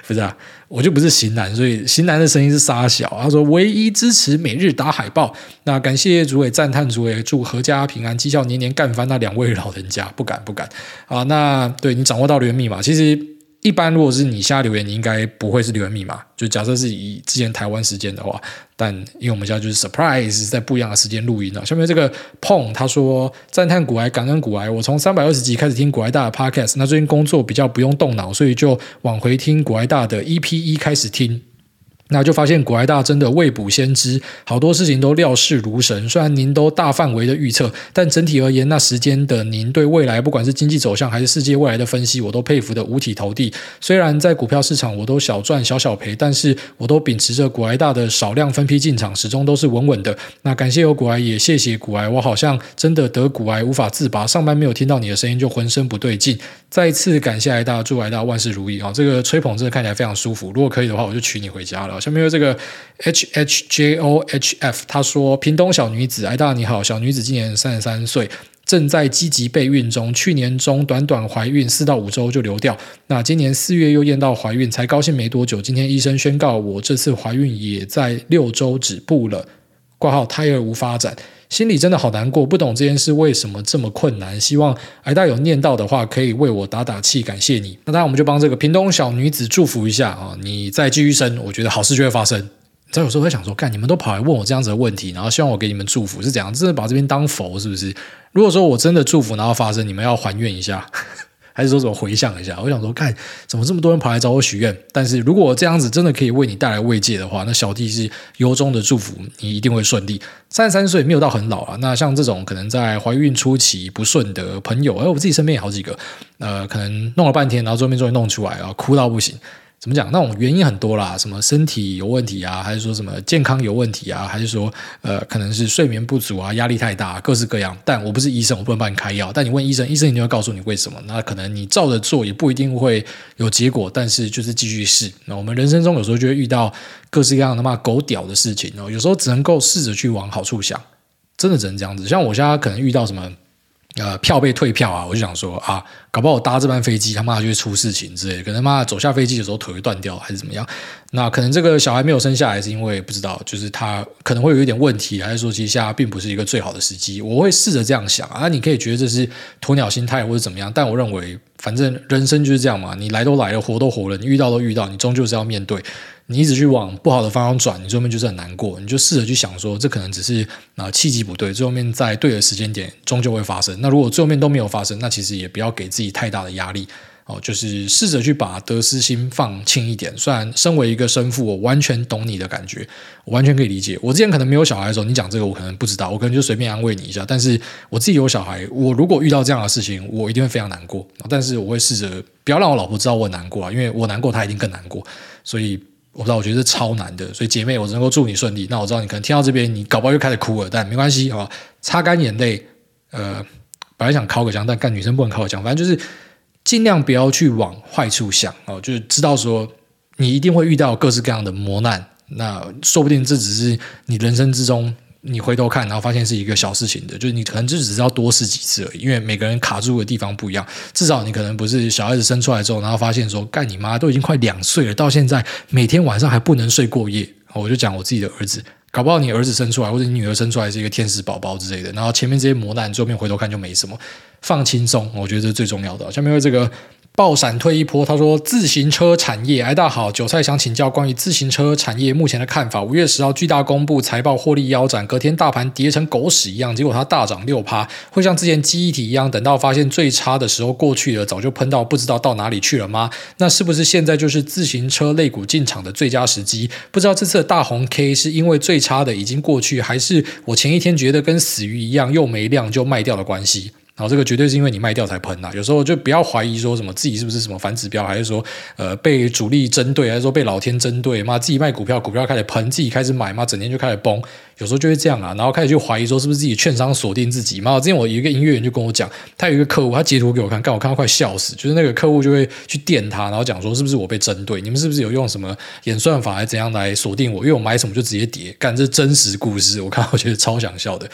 不是啊，我就不是型男，所以型男的声音是沙小。他说唯一支持每日打海报，那感谢主委赞叹主委，祝阖家平安，绩效年年干翻那两位老人家，不敢不敢啊。那对你掌握到留言密码，其实。一般如果是你瞎留言，你应该不会是留言密码。就假设是以之前台湾时间的话，但因为我们现在就是 surprise，在不一样的时间录音了。下面这个碰他说赞叹古埃，感恩古埃。我从三百二十集开始听古埃大的 podcast，那最近工作比较不用动脑，所以就往回听古埃大的 EP 一开始听。那就发现古埃大真的未卜先知，好多事情都料事如神。虽然您都大范围的预测，但整体而言，那时间的您对未来，不管是经济走向还是世界未来的分析，我都佩服得五体投地。虽然在股票市场我都小赚小小赔，但是我都秉持着古埃大的少量分批进场，始终都是稳稳的。那感谢有股癌，也谢谢股癌。我好像真的得股癌无法自拔，上班没有听到你的声音就浑身不对劲。再次感谢癌大，祝癌大万事如意啊！这个吹捧真的看起来非常舒服。如果可以的话，我就娶你回家了。下面有这个 H H J O H F，他说：“屏东小女子，哎大你好，小女子今年三十三岁，正在积极备孕中。去年中短短怀孕四到五周就流掉，那今年四月又验到怀孕，才高兴没多久，今天医生宣告我这次怀孕也在六周止步了，挂号胎儿无发展。”心里真的好难过，不懂这件事为什么这么困难。希望挨大有念到的话，可以为我打打气，感谢你。那当然，我们就帮这个屏东小女子祝福一下啊！你再继续生，我觉得好事就会发生。你知道有时候会想说，干你们都跑来问我这样子的问题，然后希望我给你们祝福是怎样？真的把这边当佛是不是？如果说我真的祝福然后发生，你们要还愿一下。还是说怎么回想一下？我想说，看怎么这么多人跑来找我许愿。但是如果这样子真的可以为你带来慰藉的话，那小弟是由衷的祝福你一定会顺利。三十三岁没有到很老啊。那像这种可能在怀孕初期不顺的朋友，哎，我自己身边也好几个，呃，可能弄了半天，然后最后面终于弄出来啊，哭到不行。怎么讲？那种原因很多啦，什么身体有问题啊，还是说什么健康有问题啊，还是说呃，可能是睡眠不足啊，压力太大，各式各样。但我不是医生，我不能帮你开药。但你问医生，医生一定会告诉你为什么。那可能你照着做也不一定会有结果，但是就是继续试。那我们人生中有时候就会遇到各式各样的嘛狗屌的事情哦，有时候只能够试着去往好处想，真的只能这样子。像我现在可能遇到什么。呃，票被退票啊，我就想说啊，搞不好我搭这班飞机他妈就会出事情之类的，可能妈走下飞机的时候腿会断掉还是怎么样？那可能这个小孩没有生下来是因为不知道，就是他可能会有一点问题，还是说其实现在并不是一个最好的时机？我会试着这样想啊，你可以觉得这是鸵鸟心态或者怎么样，但我认为反正人生就是这样嘛，你来都来了，活都活了，你遇到都遇到，你终究是要面对。你一直去往不好的方向转，你最后面就是很难过。你就试着去想说，这可能只是啊契机不对，最后面在对的时间点终究会发生。那如果最后面都没有发生，那其实也不要给自己太大的压力。哦，就是试着去把得失心放轻一点。虽然身为一个生父，我完全懂你的感觉，我完全可以理解。我之前可能没有小孩的时候，你讲这个我可能不知道，我可能就随便安慰你一下。但是我自己有小孩，我如果遇到这样的事情，我一定会非常难过。但是我会试着不要让我老婆知道我难过啊，因为我难过，她一定更难过。所以。我知道，我觉得是超难的，所以姐妹，我只能够祝你顺利。那我知道你可能听到这边，你搞不好又开始哭了，但没关系，好吧？擦干眼泪。呃，本来想靠个墙，但干女生不能靠个香，反正就是尽量不要去往坏处想哦，就是知道说你一定会遇到各式各样的磨难，那说不定这只是你人生之中。你回头看，然后发现是一个小事情的，就是你可能就只是要多试几次而已，因为每个人卡住的地方不一样。至少你可能不是小孩子生出来之后，然后发现说，干你妈都已经快两岁了，到现在每天晚上还不能睡过夜。我就讲我自己的儿子，搞不好你儿子生出来或者你女儿生出来是一个天使宝宝之类的，然后前面这些磨难，最后面回头看就没什么，放轻松，我觉得这是最重要的。下面为这个。爆闪退一波，他说自行车产业，哎，大好，韭菜想请教关于自行车产业目前的看法。五月十号，巨大公布财报，获利腰斩，隔天大盘跌成狗屎一样，结果它大涨六趴，会像之前记忆体一样，等到发现最差的时候过去了，早就喷到不知道到哪里去了吗？那是不是现在就是自行车类股进场的最佳时机？不知道这次的大红 K 是因为最差的已经过去，还是我前一天觉得跟死鱼一样又没量就卖掉的关系？然后这个绝对是因为你卖掉才喷呐，有时候就不要怀疑说什么自己是不是什么反指标，还是说呃被主力针对，还是说被老天针对，妈自己卖股票，股票开始喷，自己开始买，妈整天就开始崩，有时候就会这样啊，然后开始就怀疑说是不是自己券商锁定自己，妈，之前我有一个音乐人就跟我讲，他有一个客户，他截图给我看，干我看到快笑死，就是那个客户就会去电他，然后讲说是不是我被针对，你们是不是有用什么演算法还怎样来锁定我，因为我买什么就直接跌，干这真实故事，我看我觉得超想笑的。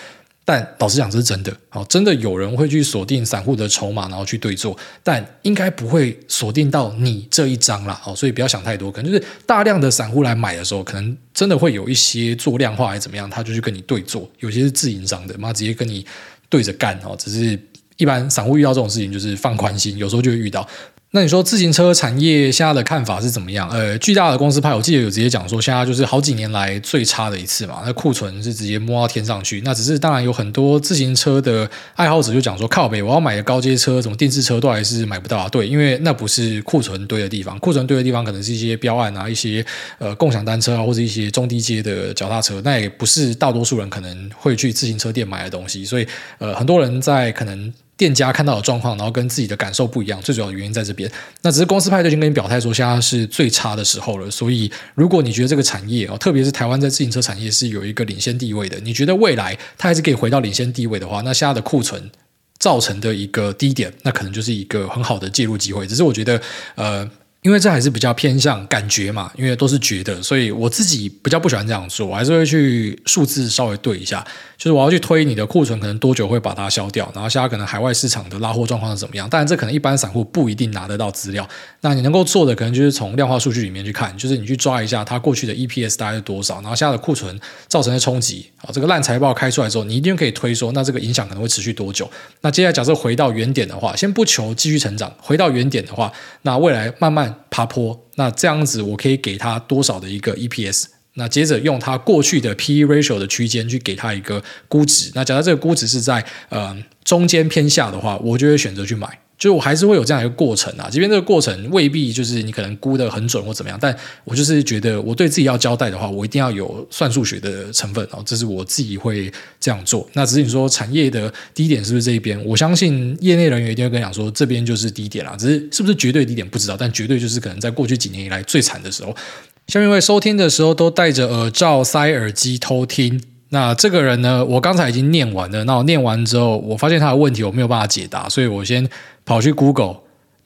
但老实讲，这是真的。好，真的有人会去锁定散户的筹码，然后去对做，但应该不会锁定到你这一张啦。好，所以不要想太多。可能就是大量的散户来买的时候，可能真的会有一些做量化还是怎么样，他就去跟你对做。有些是自营商的，妈直接跟你对着干哦。只是一般散户遇到这种事情，就是放宽心，有时候就会遇到。那你说自行车产业现在的看法是怎么样？呃，巨大的公司派，我记得有直接讲说，现在就是好几年来最差的一次嘛。那库存是直接摸到天上去。那只是当然有很多自行车的爱好者就讲说，靠北，我要买的高阶车，什么电视车都还是买不到啊。对，因为那不是库存堆的地方，库存堆的地方可能是一些标案啊，一些呃共享单车啊，或者一些中低阶的脚踏车，那也不是大多数人可能会去自行车店买的东西。所以呃，很多人在可能。店家看到的状况，然后跟自己的感受不一样，最主要的原因在这边。那只是公司派对已经跟你表态说，现在是最差的时候了。所以，如果你觉得这个产业哦，特别是台湾在自行车产业是有一个领先地位的，你觉得未来它还是可以回到领先地位的话，那现在的库存造成的一个低点，那可能就是一个很好的介入机会。只是我觉得，呃。因为这还是比较偏向感觉嘛，因为都是觉得，所以我自己比较不喜欢这样做，我还是会去数字稍微对一下，就是我要去推你的库存可能多久会把它消掉，然后现在可能海外市场的拉货状况是怎么样，当然这可能一般散户不一定拿得到资料，那你能够做的可能就是从量化数据里面去看，就是你去抓一下它过去的 EPS 大概是多少，然后现在的库存造成的冲击，啊，这个烂财报开出来之后，你一定可以推说，那这个影响可能会持续多久？那接下来假设回到原点的话，先不求继续成长，回到原点的话，那未来慢慢。爬坡，那这样子我可以给他多少的一个 EPS？那接着用他过去的 PE ratio 的区间去给他一个估值。那假如这个估值是在呃中间偏下的话，我就会选择去买。就我还是会有这样一个过程啊，即便这个过程未必就是你可能估得很准或怎么样，但我就是觉得我对自己要交代的话，我一定要有算数学的成分啊，这是我自己会这样做。那只是你说产业的低点是不是这一边？我相信业内人员一定会跟你讲说，这边就是低点啦，只是是不是绝对低点不知道，但绝对就是可能在过去几年以来最惨的时候。下面一位收听的时候都戴着耳罩塞耳机偷听。那这个人呢，我刚才已经念完了。那我念完之后，我发现他的问题我没有办法解答，所以我先跑去 Google，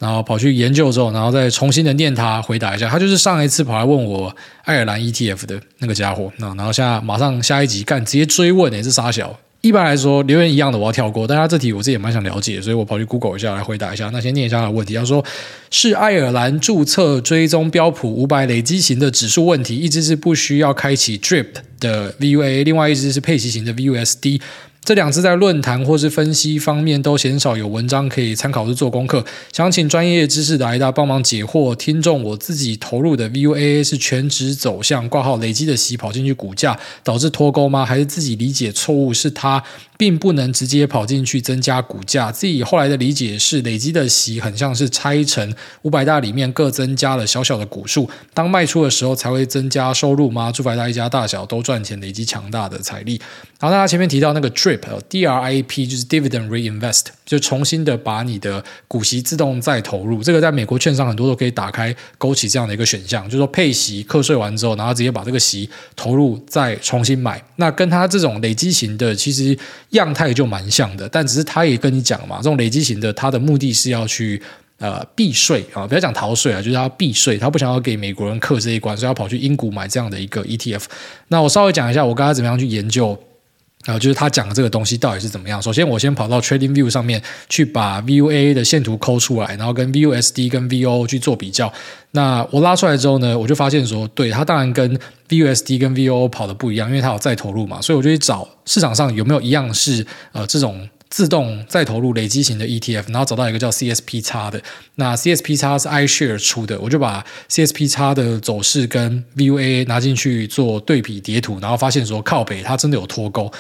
然后跑去研究之后，然后再重新的念他回答一下。他就是上一次跑来问我爱尔兰 ETF 的那个家伙。那然后现在马上下一集干直接追问，也是杀小。一般来说，留言一样的我要跳过，但他这题我自己也蛮想了解，所以我跑去 Google 一下来回答一下。那先念一下他的问题，他说是爱尔兰注册追踪标普五百累积型的指数问题，一只是不需要开启 DRIP 的 VUA，另外一只是配息型的 VUSD。这两次在论坛或是分析方面都鲜少有文章可以参考或做功课，想请专业知识的艾大帮忙解惑。听众，我自己投入的 VUAA 是全职走向挂号累积的洗跑进去股价，导致脱钩吗？还是自己理解错误？是他并不能直接跑进去增加股价。自己后来的理解是，累积的息很像是拆成五百大里面各增加了小小的股数，当卖出的时候才会增加收入吗？祝百大一家大小都赚钱，累积强大的财力。然后大家前面提到那个 DRIP，DRIP 就是 Dividend Reinvest，就重新的把你的股息自动再投入。这个在美国券商很多都可以打开勾起这样的一个选项，就是说配息课税完之后，然后直接把这个息投入再重新买。那跟它这种累积型的其实样态就蛮像的，但只是他也跟你讲嘛，这种累积型的他的目的是要去。呃，避税啊，不要讲逃税啊，就是他避税，他不想要给美国人克这一关，所以要跑去英股买这样的一个 ETF。那我稍微讲一下，我刚才怎么样去研究然后，就是他讲的这个东西到底是怎么样。首先，我先跑到 TradingView 上面去把 VUA 的线图抠出来，然后跟 VUSD 跟 VOO 去做比较。那我拉出来之后呢，我就发现说，对，它当然跟 VUSD 跟 VOO 跑的不一样，因为它有再投入嘛，所以我就去找市场上有没有一样是呃这种。自动再投入累积型的 ETF，然后找到一个叫 CSP 叉的，那 CSP 叉是 iShare 出的，我就把 CSP 叉的走势跟 VUA 拿进去做对比叠图，然后发现说靠北它真的有脱钩。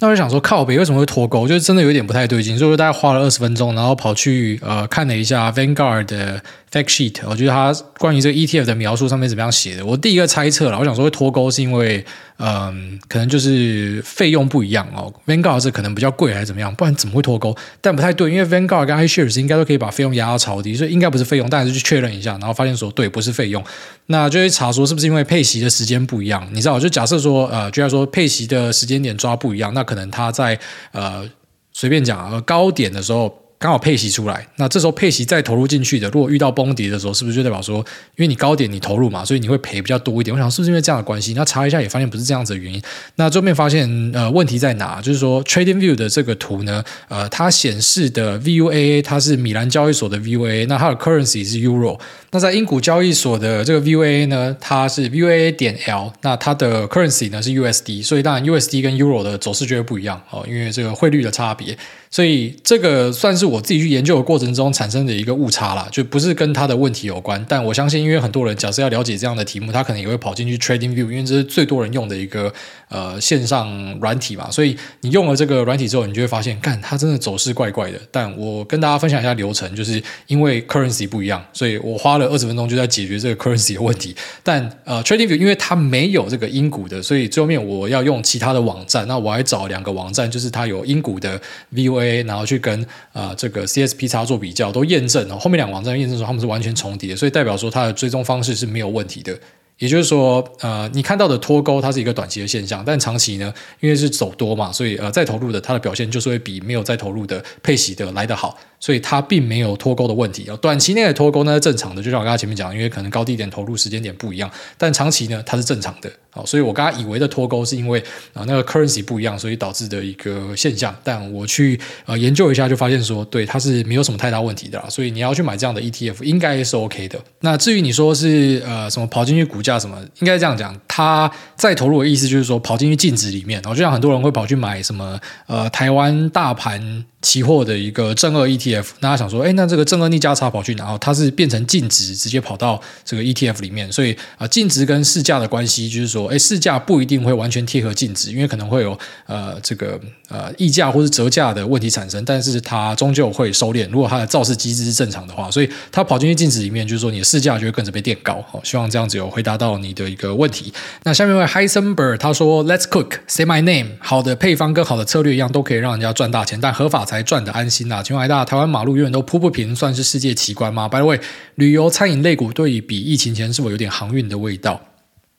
那我就想说，靠北为什么会脱钩？就是真的有点不太对劲，所以我大概花了二十分钟，然后跑去呃看了一下 Vanguard 的 Fact Sheet，我觉得它关于这个 ETF 的描述上面怎么样写的。我第一个猜测了，我想说会脱钩是因为嗯、可能就是费用不一样哦，Vanguard 是可能比较贵还是怎么样，不然怎么会脱钩？但不太对，因为 Vanguard 跟 iShares 应该都可以把费用压到超低，所以应该不是费用，但还是去确认一下，然后发现说对，不是费用。那就会查说是不是因为配息的时间不一样？你知道，就假设说呃，就要说配息的时间点抓不一样，那可能它在呃随便讲呃高点的时候。刚好配息出来，那这时候配息再投入进去的，如果遇到崩跌的时候，是不是就代表说，因为你高点你投入嘛，所以你会赔比较多一点？我想是不是因为这样的关系？那查一下也发现不是这样子的原因。那最后面发现，呃，问题在哪？就是说，TradingView 的这个图呢，呃，它显示的 VUAA 它是米兰交易所的 VUAA，那它的 currency 是 Euro。那在英股交易所的这个 VUAA 呢，它是 VUAA 点 L，那它的 currency 呢是 USD，所以当然 USD 跟 Euro 的走势就会不一样哦，因为这个汇率的差别。所以这个算是我自己去研究的过程中产生的一个误差啦，就不是跟他的问题有关。但我相信，因为很多人假设要了解这样的题目，他可能也会跑进去 TradingView，因为这是最多人用的一个呃线上软体嘛。所以你用了这个软体之后，你就会发现，干它真的走势怪怪的。但我跟大家分享一下流程，就是因为 currency 不一样，所以我花了二十分钟就在解决这个 currency 的问题。但呃 TradingView 因为它没有这个英股的，所以最后面我要用其他的网站。那我还找两个网站，就是它有英股的 VOA，。然后去跟啊、这个 CSP 做比较，都验证了。后面两个网站验证说他们是完全重叠，所以代表说它的追踪方式是没有问题的。也就是说，呃，你看到的脱钩它是一个短期的现象，但长期呢，因为是走多嘛，所以呃再投入的它的表现就是会比没有再投入的配息的来得好。所以它并没有脱钩的问题啊，短期内的脱钩呢是正常的，就像我刚才前面讲，因为可能高低点投入时间点不一样，但长期呢它是正常的，啊，所以我刚才以为的脱钩是因为啊那个 currency 不一样，所以导致的一个现象，但我去呃研究一下就发现说，对，它是没有什么太大问题的啦，所以你要去买这样的 ETF 应该是 OK 的。那至于你说是呃什么跑进去股价什么，应该这样讲，它再投入的意思就是说跑进去净值里面，然后就像很多人会跑去买什么呃台湾大盘。期货的一个正二 ETF，那他想说，哎，那这个正二逆价差跑去哪？哦它是变成净值，直接跑到这个 ETF 里面。所以啊，净值跟市价的关系就是说，哎，市价不一定会完全贴合净值，因为可能会有呃这个呃溢价或是折价的问题产生，但是它终究会收敛。如果它的造势机制是正常的话，所以它跑进去净值里面，就是说你的市价就会跟着被垫高。好，希望这样子有回答到你的一个问题。那下面一位 Heisenberg 他说，Let's cook, say my name。好的配方跟好的策略一样，都可以让人家赚大钱，但合法才。才赚的安心啦、请问来大，台湾马路永远都铺不平，算是世界奇观吗？By the way，旅游餐饮类股对比疫情前是否有点航运的味道？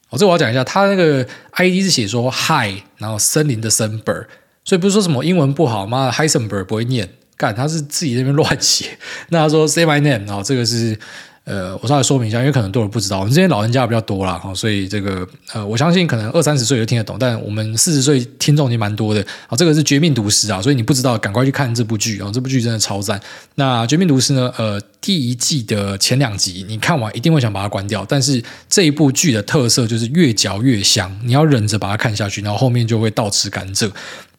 哦，这我要讲一下，他那个 ID 是写说 Hi，然后森林的森 bird，所以不是说什么英文不好吗？Heisenberg 不会念，干他是自己那边乱写。那他说 Say my name，然后这个是。呃，我稍微说明一下，因为可能多人不知道，我们这边老人家比较多啦，所以这个呃，我相信可能二三十岁就听得懂，但我们四十岁听众已经蛮多的。好，这个是《绝命毒师》啊，所以你不知道，赶快去看这部剧啊，这部剧真的超赞。那《绝命毒师》呢，呃，第一季的前两集你看完一定会想把它关掉，但是这一部剧的特色就是越嚼越香，你要忍着把它看下去，然后后面就会倒吃甘蔗。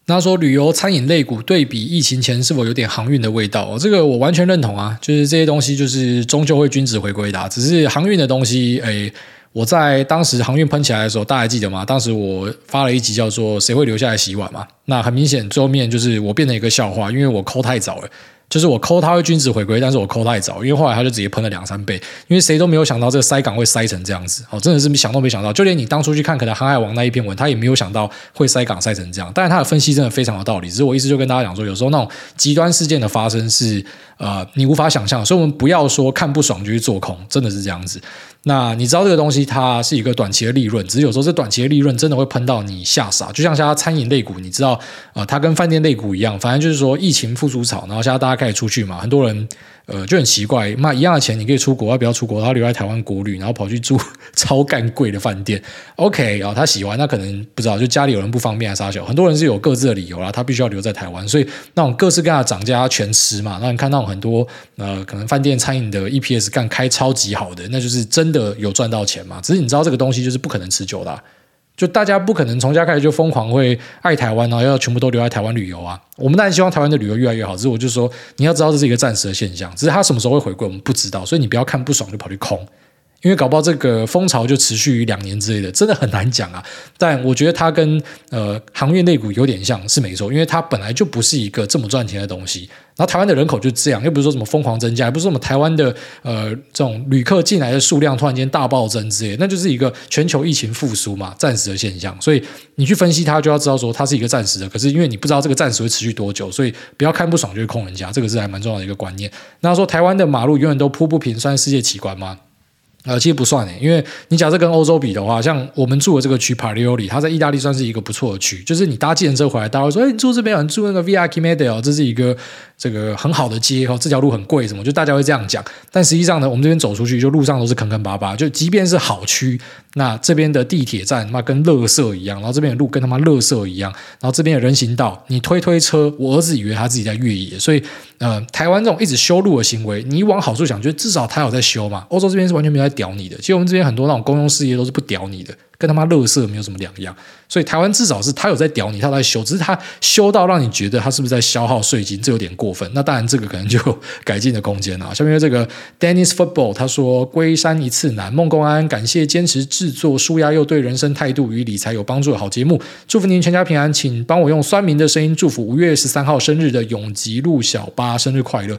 那说旅游餐饮类股对比疫情前是否有点航运的味道？这个我完全认同啊，就是这些东西就是终究会均值回归的，只是航运的东西，哎。我在当时航运喷起来的时候，大家还记得吗？当时我发了一集叫做“谁会留下来洗碗”嘛。那很明显，最后面就是我变成一个笑话，因为我抠太早了。就是我抠它会均值回归，但是我抠太早，因为后来它就直接喷了两三倍。因为谁都没有想到这个塞港会塞成这样子，哦，真的是想都没想到。就连你当初去看可能航海王那一篇文，他也没有想到会塞港塞成这样。但是他的分析真的非常有道理。只是我意思就跟大家讲说，有时候那种极端事件的发生是呃你无法想象，所以我们不要说看不爽就去做空，真的是这样子。那你知道这个东西它是一个短期的利润，只是有时候这短期的利润真的会喷到你吓傻。就像现在餐饮类股，你知道，呃，它跟饭店类股一样，反正就是说疫情复苏潮，然后现在大家开始出去嘛，很多人。呃，就很奇怪，那一样的钱你可以出国，要不要出国？他留在台湾国旅，然后跑去住超干贵的饭店。OK 啊、他喜欢，那可能不知道，就家里有人不方便啊啥小。很多人是有各自的理由啦，他必须要留在台湾，所以那种各式各样的涨价全吃嘛。那你看那种很多呃，可能饭店餐饮的 EPS 干开超级好的，那就是真的有赚到钱嘛。只是你知道这个东西就是不可能持久的、就大家不可能从家开始就疯狂会爱台湾，然后要全部都留在台湾旅游啊！我们当然希望台湾的旅游越来越好，只是我就说你要知道这是一个暂时的现象，只是它什么时候会回归我们不知道，所以你不要看不爽就跑去空。因为搞不好这个风潮就持续于两年之类的，真的很难讲啊。但我觉得它跟呃航运类股有点像是没错，因为它本来就不是一个这么赚钱的东西。然后台湾的人口就这样，又不是说什么疯狂增加，也不是说我们台湾的呃这种旅客进来的数量突然间大暴增之类，那就是一个全球疫情复苏嘛，暂时的现象。所以你去分析它，就要知道说它是一个暂时的。可是因为你不知道这个暂时会持续多久，所以不要看不爽就去空人家，这个是还蛮重要的一个观念。那说台湾的马路永远都铺不平，算世界奇观吗？呃，其实不算诶，因为你假设跟欧洲比的话，像我们住的这个区 Parlioli，它在意大利算是一个不错的区。就是你搭计程车回来，大家会说，哎，你住这边，你住那个 Via Cimede 哦这是一个这个很好的街哈，这条路很贵，什么，就大家会这样讲。但实际上呢，我们这边走出去，就路上都是坑坑巴巴，就即便是好区，那这边的地铁站他妈跟垃圾一样，然后这边的路跟他妈垃圾一样，然后这边的人行道，你推推车，我儿子以为他自己在越野，所以。呃，台湾这种一直修路的行为，你往好处想，就至少他有在修嘛。欧洲这边是完全没有在屌你的，其实我们这边很多那种公用事业都是不屌你的。跟他妈垃圾没有什么两样，所以台湾至少是他有在屌你，他在修，只是他修到让你觉得他是不是在消耗税金，这有点过分。那当然，这个可能就改进的空间啊。下面这个 Dennis Football 他说：“龟山一次难，孟公安感谢坚持制作舒压又对人生态度与理财有帮助的好节目，祝福您全家平安。请帮我用酸民的声音祝福五月十三号生日的永吉路小八生日快乐。”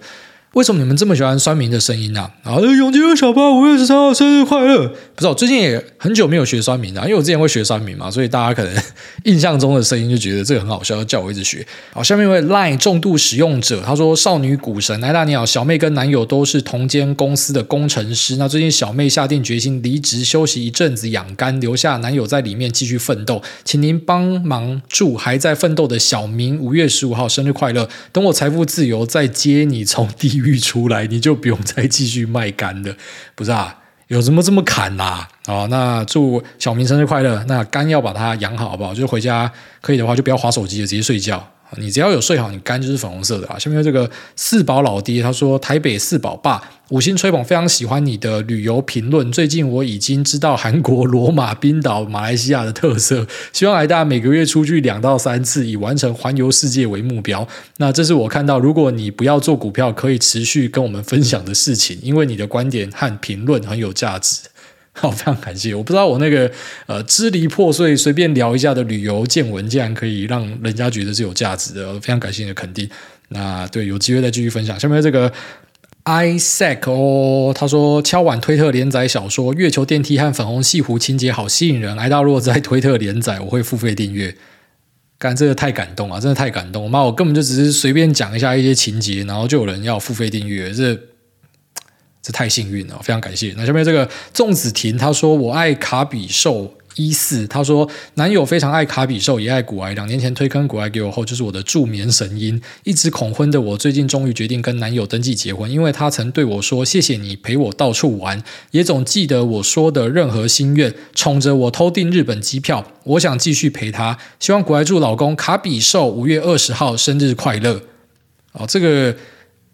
为什么你们这么喜欢酸民的声音呢？啊，永吉小八五月十三号生日快乐！不是，我最近也很久没有学酸民了，因为我之前会学酸民嘛，所以大家可能印象中的声音就觉得这个很好笑，要叫我一直学。好，下面一位 Line 重度使用者，他说：“少女股神，来大你好，小妹跟男友都是同间公司的工程师。那最近小妹下定决心离职，休息一阵子养肝，留下男友在里面继续奋斗。请您帮忙祝还在奋斗的小明五月十五号生日快乐。等我财富自由，再接你从地狱。”欲出来，你就不用再继续卖肝了，不是啊？有什么这么砍啦？啊，哦，那祝小明生日快乐。那肝要把它养好，好不好？就是回家可以的话，就不要划手机了，直接睡觉。你只要有睡好，你肝就是粉红色的啊。下面这个四宝老爹他说：“台北四宝爸五星吹捧，非常喜欢你的旅游评论。最近我已经知道韩国、罗马、冰岛、马来西亚的特色，希望来大家每个月出去两到三次，以完成环游世界为目标。那这是我看到，如果你不要做股票，可以持续跟我们分享的事情，因为你的观点和评论很有价值。” 好，非常感谢。我不知道我那个呃支离破碎随便聊一下的旅游见闻，竟然可以让人家觉得是有价值的，非常感谢你的肯定。那对，有机会再继续分享。下面这个 Isaac 哦，他说敲碗推特连载小说《月球电梯》和粉红西湖情节好吸引人。挨大若在推特连载，我会付费订阅。干，真的太感动了，真的太感动。妈，我根本就只是随便讲一下一些情节，然后就有人要付费订阅，这。这太幸运了，非常感谢。那下面这个粽子婷，他说我爱卡比兽一四，他说男友非常爱卡比兽，也爱古埃。两年前推坑古埃给我后，就是我的助眠神音。一直恐婚的我，最近终于决定跟男友登记结婚，因为他曾对我说：“谢谢你陪我到处玩，也总记得我说的任何心愿，宠着我偷订日本机票。我想继续陪他，希望古埃祝老公卡比兽五月二十号生日快乐。”哦，这个。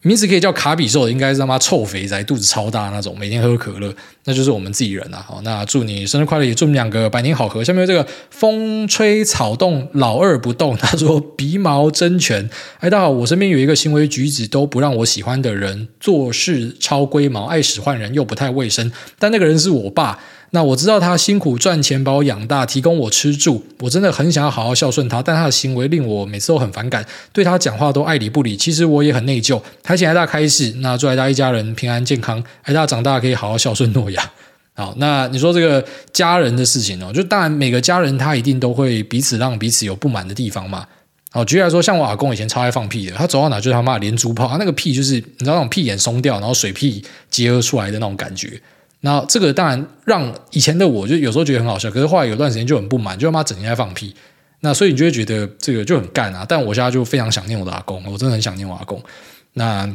名字可以叫卡比兽的，应该是他妈臭肥宅，肚子超大那种，每天喝可乐，那就是我们自己人啊。好，那祝你生日快乐，也祝你两个百年好合。下面这个风吹草动，老二不动。他说鼻毛真全。哎，大家好，我身边有一个行为举止都不让我喜欢的人，做事超龟毛，爱使唤人，又不太卫生。但那个人是我爸。那我知道他辛苦赚钱把我养大，提供我吃住，我真的很想要好好孝顺他，但他的行为令我每次都很反感，对他讲话都爱理不理。其实我也很内疚。还请爱大开示，那祝爱大一家人平安健康，爱大长大可以好好孝顺诺亚。好，那你说这个家人的事情哦，就当然每个家人他一定都会彼此让彼此有不满的地方嘛。好，举例来说，像我阿公以前超爱放屁的，他走到哪就是他妈连珠炮，他那个屁就是你知道那种屁眼松掉，然后水屁结合出来的那种感觉。那这个当然让以前的我就有时候觉得很好笑，可是后来有段时间就很不满，就他妈整天在放屁。那所以你就会觉得这个就很干啊。但我现在就非常想念我的阿公，我真的很想念我阿公。那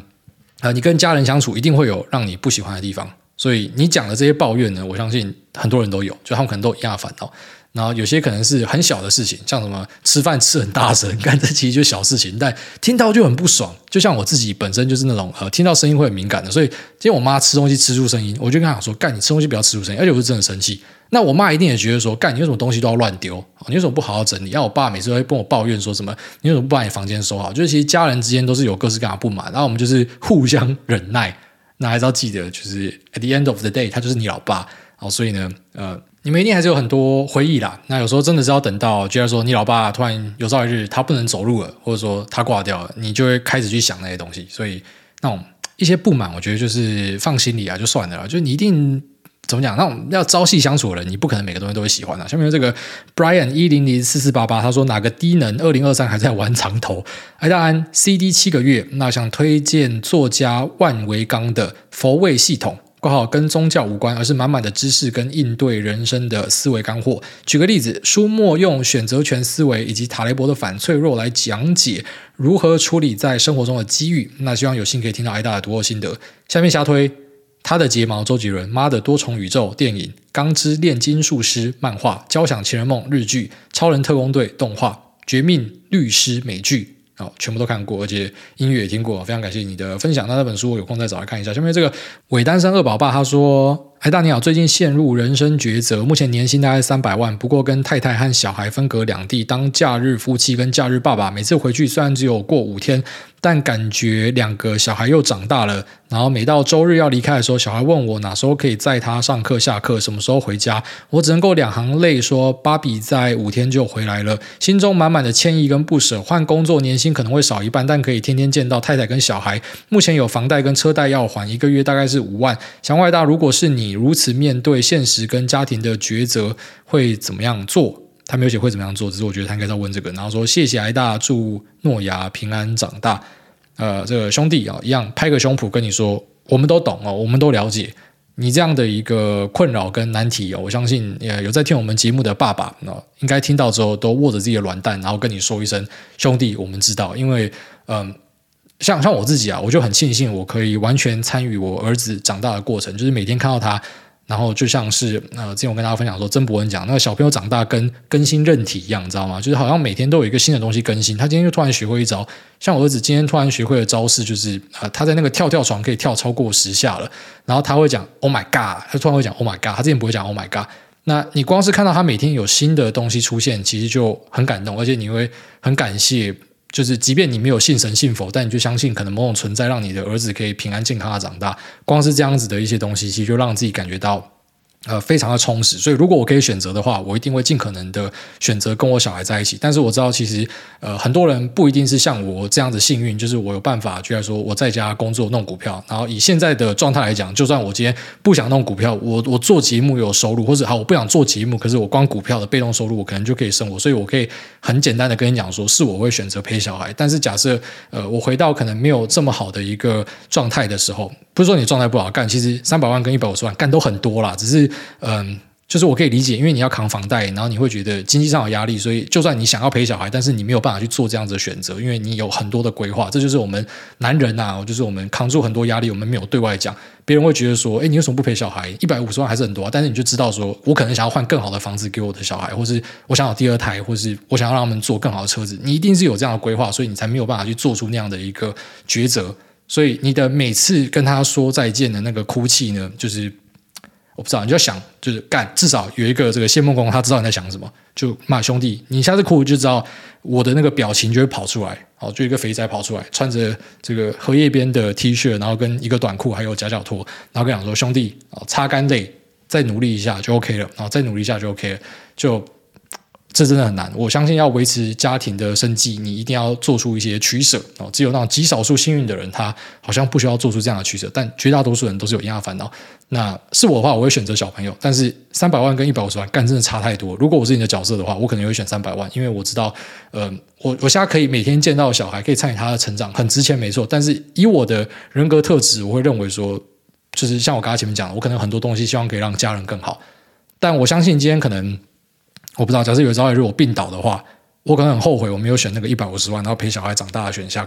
啊、你跟家人相处一定会有让你不喜欢的地方，所以你讲的这些抱怨呢，我相信很多人都有，就他们可能都一样的烦恼。然后有些可能是很小的事情，像什么吃饭吃很大声，干这其实就小事情，但听到就很不爽。就像我自己本身就是那种呃听到声音会很敏感的，所以今天我妈吃东西吃出声音，我就跟她讲说：“干，你吃东西不要吃出声音。”而且我是真的生气。那我妈一定也觉得说：“干，你为什么东西都要乱丢？你为什么不好好整理？”然后我爸每次都会跟我抱怨说什么：“你为什么不把你房间收好？”就是其实家人之间都是有各式各样的不满，然后我们就是互相忍耐。那还是要记得，就是 at the end of the day，他就是你老爸。好，所以呢，呃。你们一定还是有很多回忆啦。那有时候真的是要等到，觉得说你老爸突然有朝一日他不能走路了，或者说他挂掉了，你就会开始去想那些东西。所以那种一些不满，我觉得就是放心里啊，就算了啦。就你一定怎么讲，那种要朝夕相处的人，你不可能每个东西都会喜欢的。下面这个 Brian 一零零四四八八，他说哪个低能二零二三还在玩长头？艾大安 CD 七个月，那想推荐作家万维钢的佛位系统。括号跟宗教无关，而是满满的知识跟应对人生的思维干货。举个例子，书末用选择权思维以及塔雷伯的反脆弱来讲解如何处理在生活中的机遇。那希望有幸可以听到艾大的读后心得。下面瞎推他的睫毛，周杰伦，妈的多重宇宙电影，钢之炼金术师漫画，交响情人梦日剧，超人特工队动画，绝命律师美剧。好，全部都看过，而且音乐也听过，非常感谢你的分享。那那本书我有空再找来看一下。下面这个伪单身二宝爸他说。哎，大你好，最近陷入人生抉择，目前年薪大概三百万，不过跟太太和小孩分隔两地，当假日夫妻跟假日爸爸，每次回去虽然只有过五天，但感觉两个小孩又长大了。然后每到周日要离开的时候，小孩问我哪时候可以载他上课下课，什么时候回家，我只能够两行泪说：“芭比在五天就回来了。”心中满满的歉意跟不舍。换工作年薪可能会少一半，但可以天天见到太太跟小孩。目前有房贷跟车贷要还，一个月大概是五万。想问大，如果是你？你如此面对现实跟家庭的抉择会怎么样做？他没有写会怎么样做，只是我觉得他应该在问这个。然后说谢谢挨大，祝诺亚平安长大。呃，这个兄弟啊，一样拍个胸脯跟你说，我们都懂哦，我们都了解你这样的一个困扰跟难题哦。我相信呃有在听我们节目的爸爸，那应该听到之后都握着自己的软蛋，然后跟你说一声兄弟，我们知道，因为嗯。像像我自己啊，我就很庆幸我可以完全参与我儿子长大的过程，就是每天看到他，然后就像是呃，之前我跟大家分享说，曾博文讲那个小朋友长大跟更新韧体一样，你知道吗？就是好像每天都有一个新的东西更新。他今天就突然学会一招，像我儿子今天突然学会的招式，就是呃，他在那个跳跳床可以跳超过十下了，然后他会讲 Oh my God，他突然会讲 Oh my God，他之前不会讲 Oh my God。那你光是看到他每天有新的东西出现，其实就很感动，而且你会很感谢。就是，即便你没有信神信佛，但你就相信可能某种存在，让你的儿子可以平安健康的长大。光是这样子的一些东西，其实就让自己感觉到。呃，非常的充实，所以如果我可以选择的话，我一定会尽可能的选择跟我小孩在一起。但是我知道，其实呃，很多人不一定是像我这样子幸运，就是我有办法，居然说我在家工作弄股票。然后以现在的状态来讲，就算我今天不想弄股票，我我做节目有收入，或者好，我不想做节目，可是我光股票的被动收入，我可能就可以生活。所以我可以很简单的跟你讲说，是我会选择陪小孩。但是假设呃，我回到可能没有这么好的一个状态的时候。不是说你状态不好干，其实三百万跟一百五十万干都很多啦。只是，嗯，就是我可以理解，因为你要扛房贷，然后你会觉得经济上有压力，所以就算你想要陪小孩，但是你没有办法去做这样子的选择，因为你有很多的规划。这就是我们男人呐，就是我们扛住很多压力，我们没有对外讲，别人会觉得说，哎，你为什么不陪小孩？一百五十万还是很多啊，但是你就知道说，我可能想要换更好的房子给我的小孩，或是我想要第二胎，或是我想要让他们坐更好的车子，你一定是有这样的规划，所以你才没有办法去做出那样的一个抉择。所以你的每次跟他说再见的那个哭泣呢，就是我不知道，你就要想，就是干，至少有一个这个谢梦工，他知道你在想什么，就骂兄弟，你下次哭就知道我的那个表情就会跑出来，哦，就一个肥仔跑出来，穿着这个荷叶边的 T 恤，然后跟一个短裤，还有夹脚拖，然后跟你讲说兄弟哦，擦干泪，再努力一下就 OK 了，然后再努力一下就 OK 了，就。这真的很难，我相信要维持家庭的生计，你一定要做出一些取舍哦。只有那种极少数幸运的人，他好像不需要做出这样的取舍，但绝大多数人都是有一样的烦恼。那是我的话，我会选择小朋友。但是三百万跟一百五十万，干真的差太多。如果我是你的角色的话，我可能会选三百万，因为我知道，呃，我我现在可以每天见到小孩，可以参与他的成长，很值钱，没错。但是以我的人格特质，我会认为说，就是像我刚才前面讲的，我可能很多东西希望可以让家人更好。但我相信今天可能。我不知道，假设有朝一日我病倒的话，我可能很后悔我没有选那个一百五十万然后陪小孩长大的选项。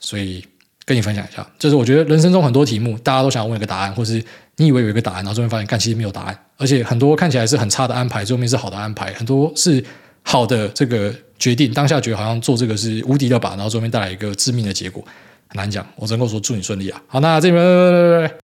所以跟你分享一下，就是我觉得人生中很多题目，大家都想要问一个答案，或是你以为有一个答案，然后最后发现，干其实没有答案，而且很多看起来是很差的安排，最后面是好的安排，很多是好的这个决定，当下觉得好像做这个是无敌的吧，然后最后面带来一个致命的结果，很难讲。我只能够说祝你顺利啊！好，那这边。